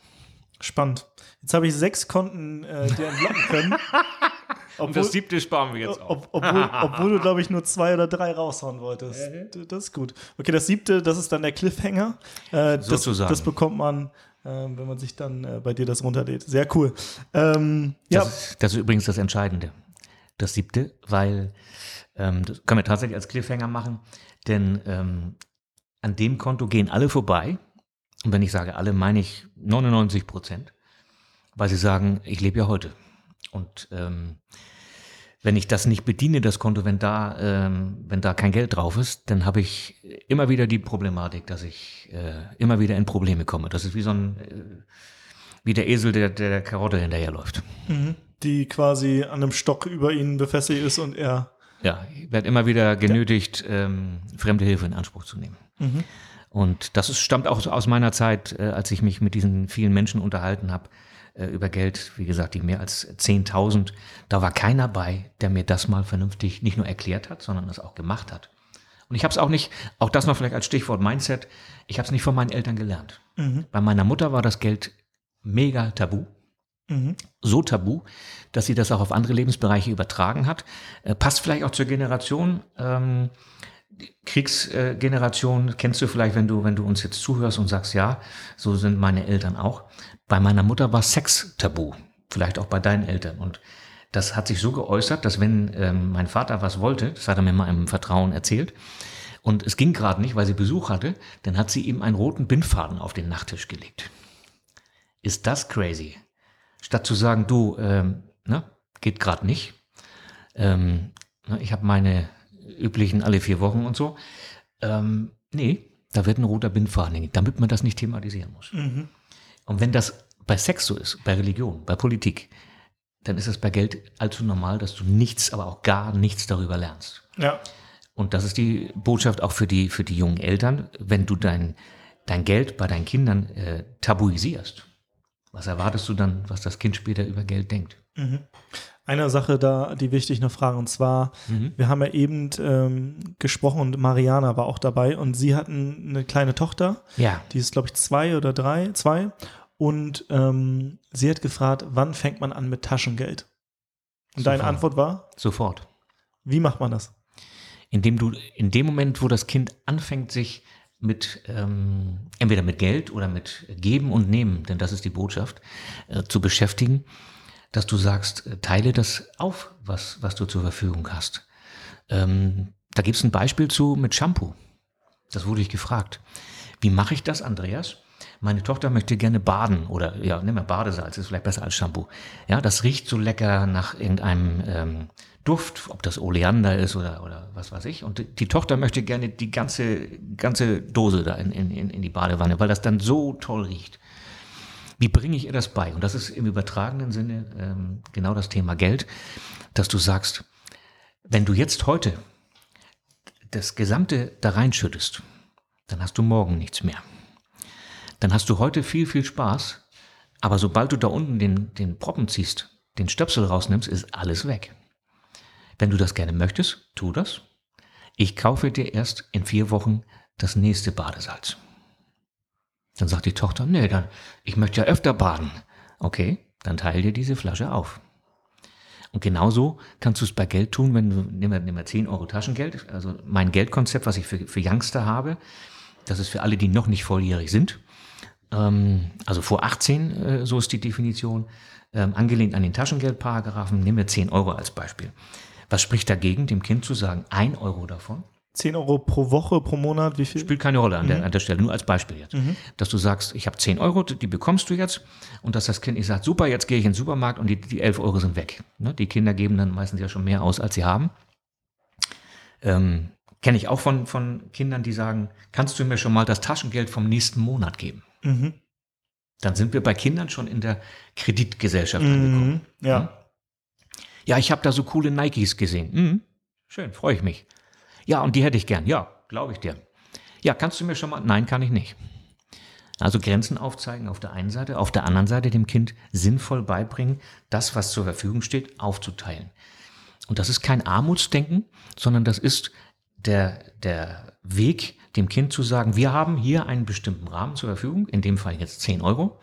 Spannend. Jetzt habe ich sechs Konten äh, dir entlocken können. Und das siebte sparen wir jetzt auf. Ob, obwohl, obwohl du, glaube ich, nur zwei oder drei raushauen wolltest. Das ist gut. Okay, das siebte, das ist dann der Cliffhanger. Äh, das, Sozusagen. das bekommt man, wenn man sich dann äh, bei dir das runterlädt. Sehr cool. Ähm, ja, Das, ist, das ist übrigens das Entscheidende. Das siebte, weil ähm, das können wir tatsächlich als Cliffhanger machen, denn ähm, an dem Konto gehen alle vorbei. Und wenn ich sage alle, meine ich 99 Prozent, weil sie sagen, ich lebe ja heute. Und ähm, wenn ich das nicht bediene, das Konto, wenn da, ähm, wenn da kein Geld drauf ist, dann habe ich immer wieder die Problematik, dass ich äh, immer wieder in Probleme komme. Das ist wie so ein, äh, wie der Esel, der der, der Karotte hinterherläuft. die quasi an einem Stock über ihnen befestigt ist und er. Ja, ich werde immer wieder genötigt, ähm, fremde Hilfe in Anspruch zu nehmen. Und das ist, stammt auch aus meiner Zeit, äh, als ich mich mit diesen vielen Menschen unterhalten habe äh, über Geld, wie gesagt, die mehr als 10.000. Da war keiner bei, der mir das mal vernünftig nicht nur erklärt hat, sondern das auch gemacht hat. Und ich habe es auch nicht, auch das noch vielleicht als Stichwort Mindset, ich habe es nicht von meinen Eltern gelernt. Bei meiner Mutter war das Geld mega tabu so tabu, dass sie das auch auf andere Lebensbereiche übertragen hat. Äh, passt vielleicht auch zur Generation. Ähm, Kriegsgeneration kennst du vielleicht, wenn du, wenn du uns jetzt zuhörst und sagst, ja, so sind meine Eltern auch. Bei meiner Mutter war Sex tabu. Vielleicht auch bei deinen Eltern. Und das hat sich so geäußert, dass wenn ähm, mein Vater was wollte, das hat er mir mal im Vertrauen erzählt, und es ging gerade nicht, weil sie Besuch hatte, dann hat sie ihm einen roten Bindfaden auf den Nachttisch gelegt. Ist das crazy? Statt zu sagen, du, ähm, ne, geht gerade nicht. Ähm, ne, ich habe meine üblichen alle vier Wochen und so. Ähm, nee, da wird ein roter Bindfaden hängen, damit man das nicht thematisieren muss. Und wenn das bei Sex so ist, bei Religion, bei Politik, dann ist es bei Geld allzu normal, dass du nichts, aber auch gar nichts darüber lernst. Ja. Und das ist die Botschaft auch für die, für die jungen Eltern. Wenn du dein, dein Geld bei deinen Kindern äh, tabuisierst, was erwartest du dann, was das Kind später über Geld denkt? Eine Sache da, die wichtig noch fragen, und zwar, wir haben ja eben ähm, gesprochen und Mariana war auch dabei und sie hatten eine kleine Tochter, Ja. die ist, glaube ich, zwei oder drei, zwei. Und ähm, sie hat gefragt, wann fängt man an mit Taschengeld? Und deine Sofort. Antwort war, Sofort. wie macht man das? Indem du in dem Moment, wo das Kind anfängt, sich mit ähm, entweder mit Geld oder mit Geben und Nehmen, denn das ist die Botschaft, äh, zu beschäftigen, dass du sagst, äh, teile das auf, was, was du zur Verfügung hast. Ähm, da gibt es ein Beispiel zu mit Shampoo. Das wurde ich gefragt. Wie mache ich das, Andreas? Meine Tochter möchte gerne baden oder ja, nimm mal Badesalz, ist vielleicht besser als Shampoo. Ja, das riecht so lecker nach irgendeinem ähm, Duft, ob das Oleander ist oder, oder was weiß ich. Und die, Tochter möchte gerne die ganze, ganze Dose da in, in in die Badewanne, weil das dann so toll riecht. Wie bringe ich ihr das bei? Und das ist im übertragenen Sinne ähm, genau das Thema Geld, dass du sagst, wenn du jetzt heute das Gesamte da reinschüttest, dann hast du morgen nichts mehr. Dann hast du heute viel, viel Spaß, aber sobald du da unten den, den Proppen ziehst, den Stöpsel rausnimmst, ist alles weg. Wenn du das gerne möchtest, tu das. Ich kaufe dir erst in vier Wochen das nächste Badesalz. Dann sagt die Tochter, nee, dann, ich möchte ja öfter baden. Okay, dann teile dir diese Flasche auf. Und genauso kannst du es bei Geld tun, wenn du, nimm mal, nimm mal 10 Euro Taschengeld, also mein Geldkonzept, was ich für, für Youngster habe, das ist für alle, die noch nicht volljährig sind, ähm, also vor 18, äh, so ist die Definition, ähm, angelehnt an den Taschengeldparagraphen, nehmen wir 10 Euro als Beispiel. Was spricht dagegen, dem Kind zu sagen, 1 Euro davon 10 Euro pro Woche, pro Monat, wie viel? Spielt keine Rolle an, der, an der Stelle, nur als Beispiel jetzt. Dass du sagst, ich habe 10 Euro, die bekommst du jetzt. Und dass das Kind nicht sagt, super, jetzt gehe ich in den Supermarkt und die, die 11 Euro sind weg. Ne? Die Kinder geben dann meistens ja schon mehr aus, als sie haben. Ähm, Kenne ich auch von, von Kindern, die sagen, kannst du mir schon mal das Taschengeld vom nächsten Monat geben? Mhm. Dann sind wir bei Kindern schon in der Kreditgesellschaft angekommen. Mhm. Ja. Ja, ich habe da so coole Nikes gesehen. Mhm. Schön, freue ich mich. Ja, und die hätte ich gern. Ja, glaube ich dir. Ja, kannst du mir schon mal? Nein, kann ich nicht. Also Grenzen aufzeigen auf der einen Seite, auf der anderen Seite dem Kind sinnvoll beibringen, das, was zur Verfügung steht, aufzuteilen. Und das ist kein Armutsdenken, sondern das ist der, der Weg, dem Kind zu sagen, wir haben hier einen bestimmten Rahmen zur Verfügung, in dem Fall jetzt 10 Euro.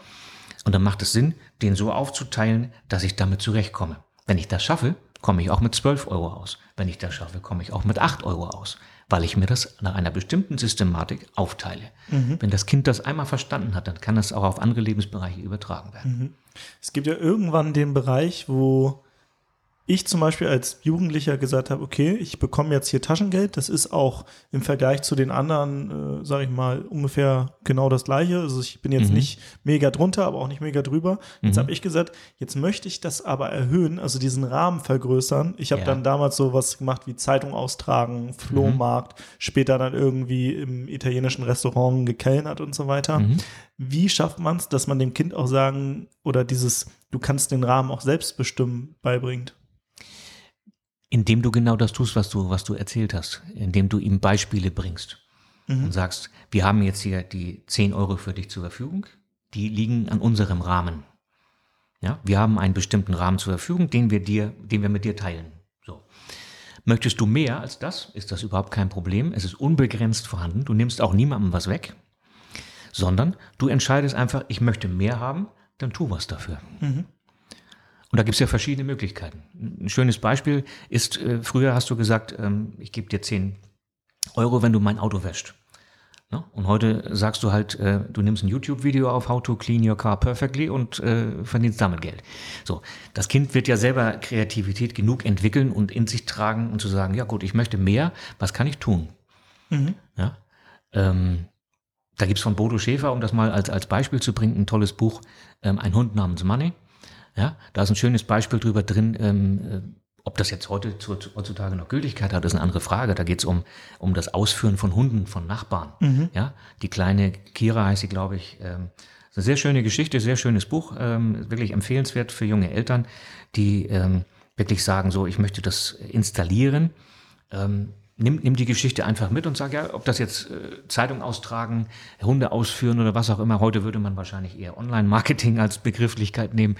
Und dann macht es Sinn, den so aufzuteilen, dass ich damit zurechtkomme. Wenn ich das schaffe, komme ich auch mit 12 Euro aus. Wenn ich das schaffe, komme ich auch mit 8 Euro aus, weil ich mir das nach einer bestimmten Systematik aufteile. Wenn das Kind das einmal verstanden hat, dann kann das auch auf andere Lebensbereiche übertragen werden. Es gibt ja irgendwann den Bereich, wo ich zum Beispiel als Jugendlicher gesagt habe, okay, ich bekomme jetzt hier Taschengeld. Das ist auch im Vergleich zu den anderen, äh, sage ich mal, ungefähr genau das gleiche. Also ich bin jetzt Mhm. nicht mega drunter, aber auch nicht mega drüber. Jetzt habe ich gesagt, jetzt möchte ich das aber erhöhen, also diesen Rahmen vergrößern. Ich habe Ja. dann damals so was gemacht wie Zeitung austragen, Flohmarkt, später dann irgendwie im italienischen Restaurant gekellnert und so weiter. Mhm. Wie schafft man es, dass man dem Kind auch sagen oder dieses, du kannst den Rahmen auch selbst bestimmen, beibringt? Indem du genau das tust, was du, was du erzählt hast, indem du ihm Beispiele bringst und sagst, wir haben jetzt hier die 10 Euro für dich zur Verfügung, die liegen an unserem Rahmen. Ja, wir haben einen bestimmten Rahmen zur Verfügung, den wir dir, den wir mit dir teilen. So. Möchtest du mehr als das, ist das überhaupt kein Problem. Es ist unbegrenzt vorhanden. Du nimmst auch niemandem was weg, sondern du entscheidest einfach, ich möchte mehr haben, dann tu was dafür. Und da gibt es ja verschiedene Möglichkeiten. Ein schönes Beispiel ist, äh, früher hast du gesagt, ähm, ich gebe dir 10 Euro, wenn du mein Auto wäschst. Ne? Und heute sagst du halt, äh, du nimmst ein YouTube-Video auf How to Clean Your Car Perfectly und äh, verdienst damit Geld. So, das Kind wird ja selber Kreativität genug entwickeln und in sich tragen und zu sagen, ja gut, ich möchte mehr, was kann ich tun? Ja? Ähm, da gibt's von Bodo Schäfer, um das mal als, als Beispiel zu bringen, ein tolles Buch, ähm, Ein Hund namens Money. Ja, da ist ein schönes Beispiel drüber drin, ähm, äh, ob das jetzt heute zu, zu- heutzutage noch Gültigkeit hat, ist eine andere Frage. Da geht's um, um das Ausführen von Hunden von Nachbarn. Ja, die kleine Kira heißt sie, glaube ich. Ähm, ist eine sehr schöne Geschichte, sehr schönes Buch, ähm, wirklich empfehlenswert für junge Eltern, die ähm, wirklich sagen, so, ich möchte das installieren. Ähm, nimm, nimm die Geschichte einfach mit und sag ja, ob das jetzt äh, Zeitung austragen, Hunde ausführen oder was auch immer. Heute würde man wahrscheinlich eher Online-Marketing als Begrifflichkeit nehmen.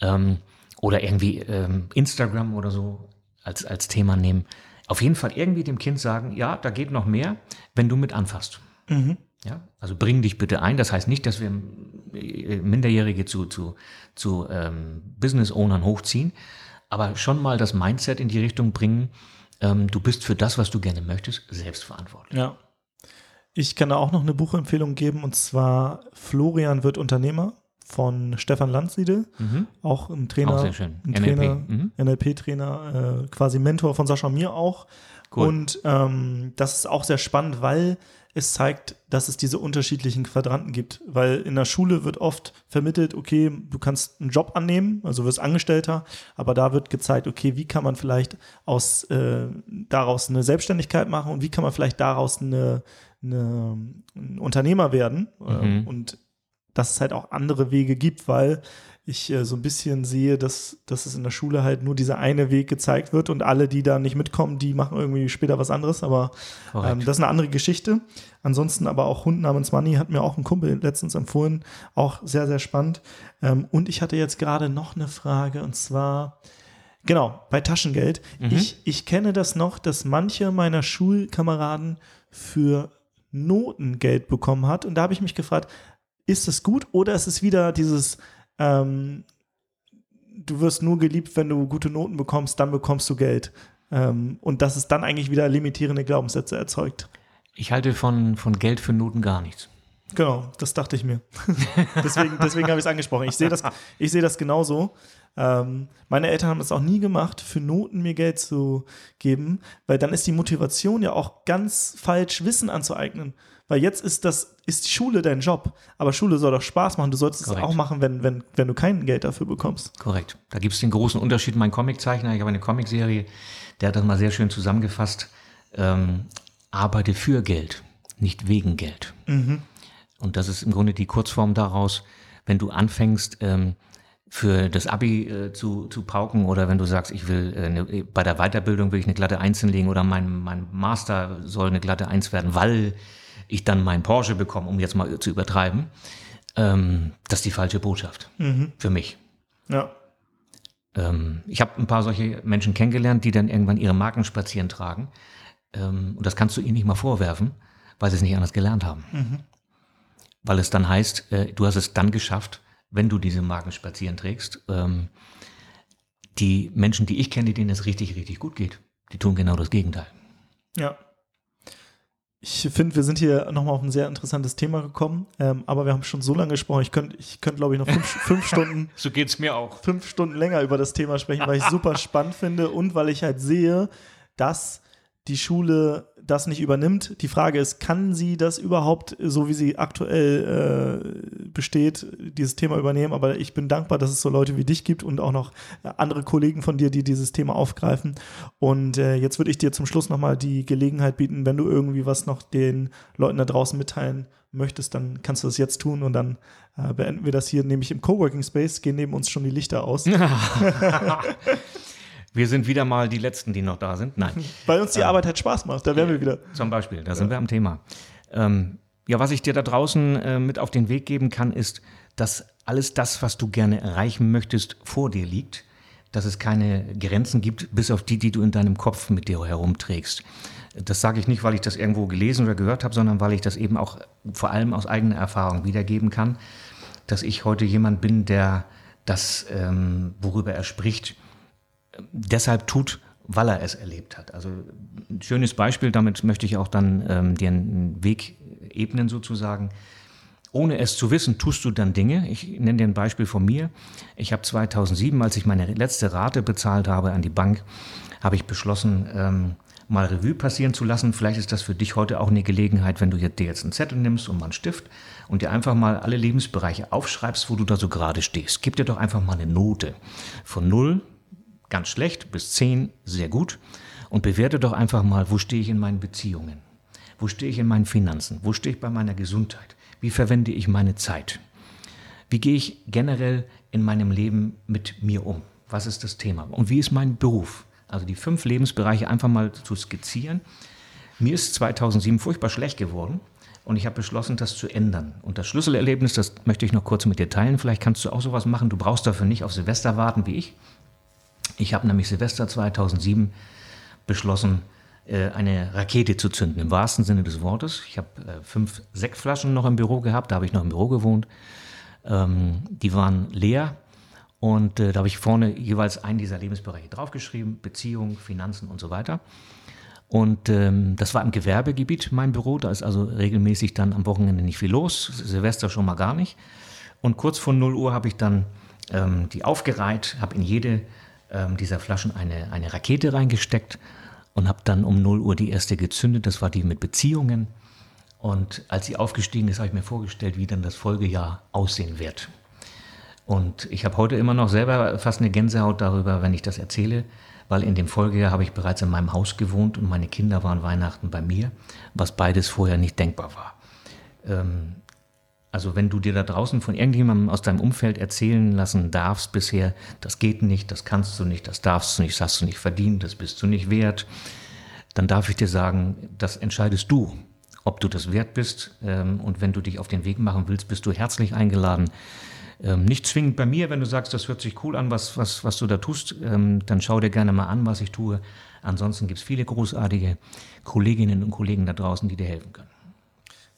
Ähm, oder irgendwie ähm, Instagram oder so als, als Thema nehmen. Auf jeden Fall irgendwie dem Kind sagen, ja, da geht noch mehr, wenn du mit anfasst. Ja, also bring dich bitte ein. Das heißt nicht, dass wir äh, Minderjährige zu, zu, zu ähm, Business-Ownern hochziehen, aber schon mal das Mindset in die Richtung bringen, ähm, du bist für das, was du gerne möchtest, selbstverantwortlich. Ja. Ich kann da auch noch eine Buchempfehlung geben und zwar Florian wird Unternehmer von Stefan Landsiedel, auch ein Trainer, Mhm. Auch ein. Trainer, Mhm. NLP-Trainer, äh, quasi Mentor von Sascha mir auch. Cool. Und ähm, das ist auch sehr spannend, weil es zeigt, dass es diese unterschiedlichen Quadranten gibt. Weil in der Schule wird oft vermittelt, okay, du kannst einen Job annehmen, also wirst Angestellter, aber da wird gezeigt, okay, wie kann man vielleicht aus äh, daraus eine Selbstständigkeit machen und wie kann man vielleicht daraus eine, eine ein Unternehmer werden. Mhm. Äh, Und dass es halt auch andere Wege gibt, weil ich äh, so ein bisschen sehe, dass, dass es in der Schule halt nur dieser eine Weg gezeigt wird und alle, die da nicht mitkommen, die machen irgendwie später was anderes, aber ähm, das ist eine andere Geschichte. Ansonsten aber auch Hund namens Money hat mir auch ein Kumpel letztens empfohlen, auch sehr, sehr spannend. Ähm, und ich hatte jetzt gerade noch eine Frage und zwar, genau, bei Taschengeld. Ich, ich kenne das noch, dass manche meiner Schulkameraden für Noten Geld bekommen hat und da habe ich mich gefragt, ist es gut oder ist es wieder dieses, ähm, du wirst nur geliebt, wenn du gute Noten bekommst, dann bekommst du Geld. Ähm, und dass es dann eigentlich wieder limitierende Glaubenssätze erzeugt. Ich halte von, von Geld für Noten gar nichts. Genau, das dachte ich mir. deswegen deswegen habe ich es angesprochen. Ich sehe das, ich sehe das genauso. Ähm, meine Eltern haben das auch nie gemacht, für Noten mir Geld zu geben, weil dann ist die Motivation ja auch ganz falsch, Wissen anzueignen. Weil jetzt ist das, ist Schule dein Job. Aber Schule soll doch Spaß machen. Du solltest Korrekt. es auch machen, wenn, wenn, wenn du kein Geld dafür bekommst. Korrekt. Da gibt es den großen Unterschied. Mein Comiczeichner, ich habe eine Comicserie, der hat das mal sehr schön zusammengefasst. Ähm, arbeite für Geld, nicht wegen Geld. Und das ist im Grunde die Kurzform daraus, wenn du anfängst, ähm, für das Abi äh, zu, zu pauken oder wenn du sagst, ich will äh, ne, bei der Weiterbildung will ich eine glatte Eins hinlegen oder mein, mein Master soll eine glatte Eins werden, weil ich dann meinen Porsche bekomme, um jetzt mal zu übertreiben, ähm, das ist die falsche Botschaft für mich. Ja. Ähm, ich habe ein paar solche Menschen kennengelernt, die dann irgendwann ihre Marken spazieren tragen. Ähm, und das kannst du ihnen nicht mal vorwerfen, weil sie es nicht anders gelernt haben. Weil es dann heißt, äh, du hast es dann geschafft, wenn du diese Marken spazieren trägst. Ähm, die Menschen, die ich kenne, denen es richtig, richtig gut geht, die tun genau das Gegenteil. Ja. Ich finde, wir sind hier nochmal auf ein sehr interessantes Thema gekommen, ähm, aber wir haben schon so lange gesprochen. Ich könnte, ich könnt, glaube ich, noch fünf, fünf Stunden. so geht es mir auch. Fünf Stunden länger über das Thema sprechen, weil ich es super spannend finde und weil ich halt sehe, dass die Schule das nicht übernimmt. Die Frage ist, kann sie das überhaupt, so wie sie aktuell äh, besteht, dieses Thema übernehmen? Aber ich bin dankbar, dass es so Leute wie dich gibt und auch noch andere Kollegen von dir, die dieses Thema aufgreifen. Und äh, jetzt würde ich dir zum Schluss nochmal die Gelegenheit bieten, wenn du irgendwie was noch den Leuten da draußen mitteilen möchtest, dann kannst du das jetzt tun und dann äh, beenden wir das hier nämlich im Coworking Space, gehen neben uns schon die Lichter aus. Wir sind wieder mal die Letzten, die noch da sind. Nein. Weil uns die ähm, Arbeit halt Spaß macht, da wären wir wieder. Zum Beispiel, da sind ja. wir am Thema. Ähm, ja, was ich dir da draußen äh, mit auf den Weg geben kann, ist, dass alles das, was du gerne erreichen möchtest, vor dir liegt. Dass es keine Grenzen gibt, bis auf die, die du in deinem Kopf mit dir herumträgst. Das sage ich nicht, weil ich das irgendwo gelesen oder gehört habe, sondern weil ich das eben auch vor allem aus eigener Erfahrung wiedergeben kann, dass ich heute jemand bin, der das, ähm, worüber er spricht, deshalb tut, weil er es erlebt hat. Also ein schönes Beispiel, damit möchte ich auch dann ähm, dir einen Weg ebnen sozusagen. Ohne es zu wissen, tust du dann Dinge. Ich nenne dir ein Beispiel von mir. Ich habe 2007, als ich meine letzte Rate bezahlt habe an die Bank, habe ich beschlossen, ähm, mal Revue passieren zu lassen. Vielleicht ist das für dich heute auch eine Gelegenheit, wenn du dir jetzt einen Zettel nimmst und mal einen Stift und dir einfach mal alle Lebensbereiche aufschreibst, wo du da so gerade stehst. Gib dir doch einfach mal eine Note von 0 ganz schlecht bis 10 sehr gut und bewerte doch einfach mal, wo stehe ich in meinen Beziehungen? Wo stehe ich in meinen Finanzen? Wo stehe ich bei meiner Gesundheit? Wie verwende ich meine Zeit? Wie gehe ich generell in meinem Leben mit mir um? Was ist das Thema? Und wie ist mein Beruf? Also die fünf Lebensbereiche einfach mal zu skizzieren. Mir ist 2007 furchtbar schlecht geworden und ich habe beschlossen, das zu ändern. Und das Schlüsselerlebnis, das möchte ich noch kurz mit dir teilen. Vielleicht kannst du auch sowas machen. Du brauchst dafür nicht auf Silvester warten wie ich, ich habe nämlich Silvester 2007 beschlossen, äh, eine Rakete zu zünden, im wahrsten Sinne des Wortes. Ich habe äh, fünf Sektflaschen noch im Büro gehabt, da habe ich noch im Büro gewohnt. Ähm, die waren leer und äh, da habe ich vorne jeweils einen dieser Lebensbereiche draufgeschrieben, Beziehung, Finanzen und so weiter. Und ähm, das war im Gewerbegebiet mein Büro, da ist also regelmäßig dann am Wochenende nicht viel los, Silvester schon mal gar nicht. Und kurz vor 0 Uhr habe ich dann ähm, die aufgereiht, habe in jede ähm, dieser Flaschen eine, eine Rakete reingesteckt und habe dann um 0 Uhr die erste gezündet. Das war die mit Beziehungen. Und als sie aufgestiegen ist, habe ich mir vorgestellt, wie dann das Folgejahr aussehen wird. Und ich habe heute immer noch selber fast eine Gänsehaut darüber, wenn ich das erzähle, weil in dem Folgejahr habe ich bereits in meinem Haus gewohnt und meine Kinder waren Weihnachten bei mir, was beides vorher nicht denkbar war. Ähm, also wenn du dir da draußen von irgendjemandem aus deinem Umfeld erzählen lassen darfst bisher, das geht nicht, das kannst du nicht, das darfst du nicht, das hast du nicht verdient, das bist du nicht wert, dann darf ich dir sagen, das entscheidest du, ob du das wert bist. Ähm, und wenn du dich auf den Weg machen willst, bist du herzlich eingeladen. Ähm, nicht zwingend bei mir, wenn du sagst, das hört sich cool an, was, was, was du da tust, ähm, dann schau dir gerne mal an, was ich tue. Ansonsten gibt es viele großartige Kolleginnen und Kollegen da draußen, die dir helfen können.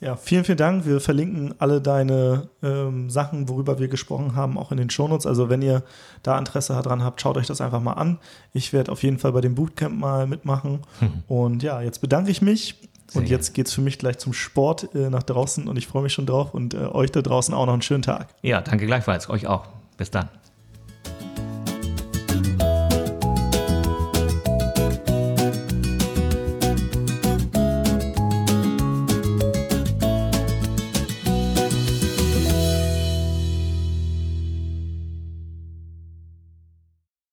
Ja, vielen, vielen Dank. Wir verlinken alle deine ähm, Sachen, worüber wir gesprochen haben, auch in den Shownotes. Also wenn ihr da Interesse daran habt, schaut euch das einfach mal an. Ich werde auf jeden Fall bei dem Bootcamp mal mitmachen. Hm. Und ja, jetzt bedanke ich mich. Sehr und jetzt geht es für mich gleich zum Sport äh, nach draußen und ich freue mich schon drauf und äh, euch da draußen auch noch einen schönen Tag. Ja, danke gleichfalls. Euch auch. Bis dann.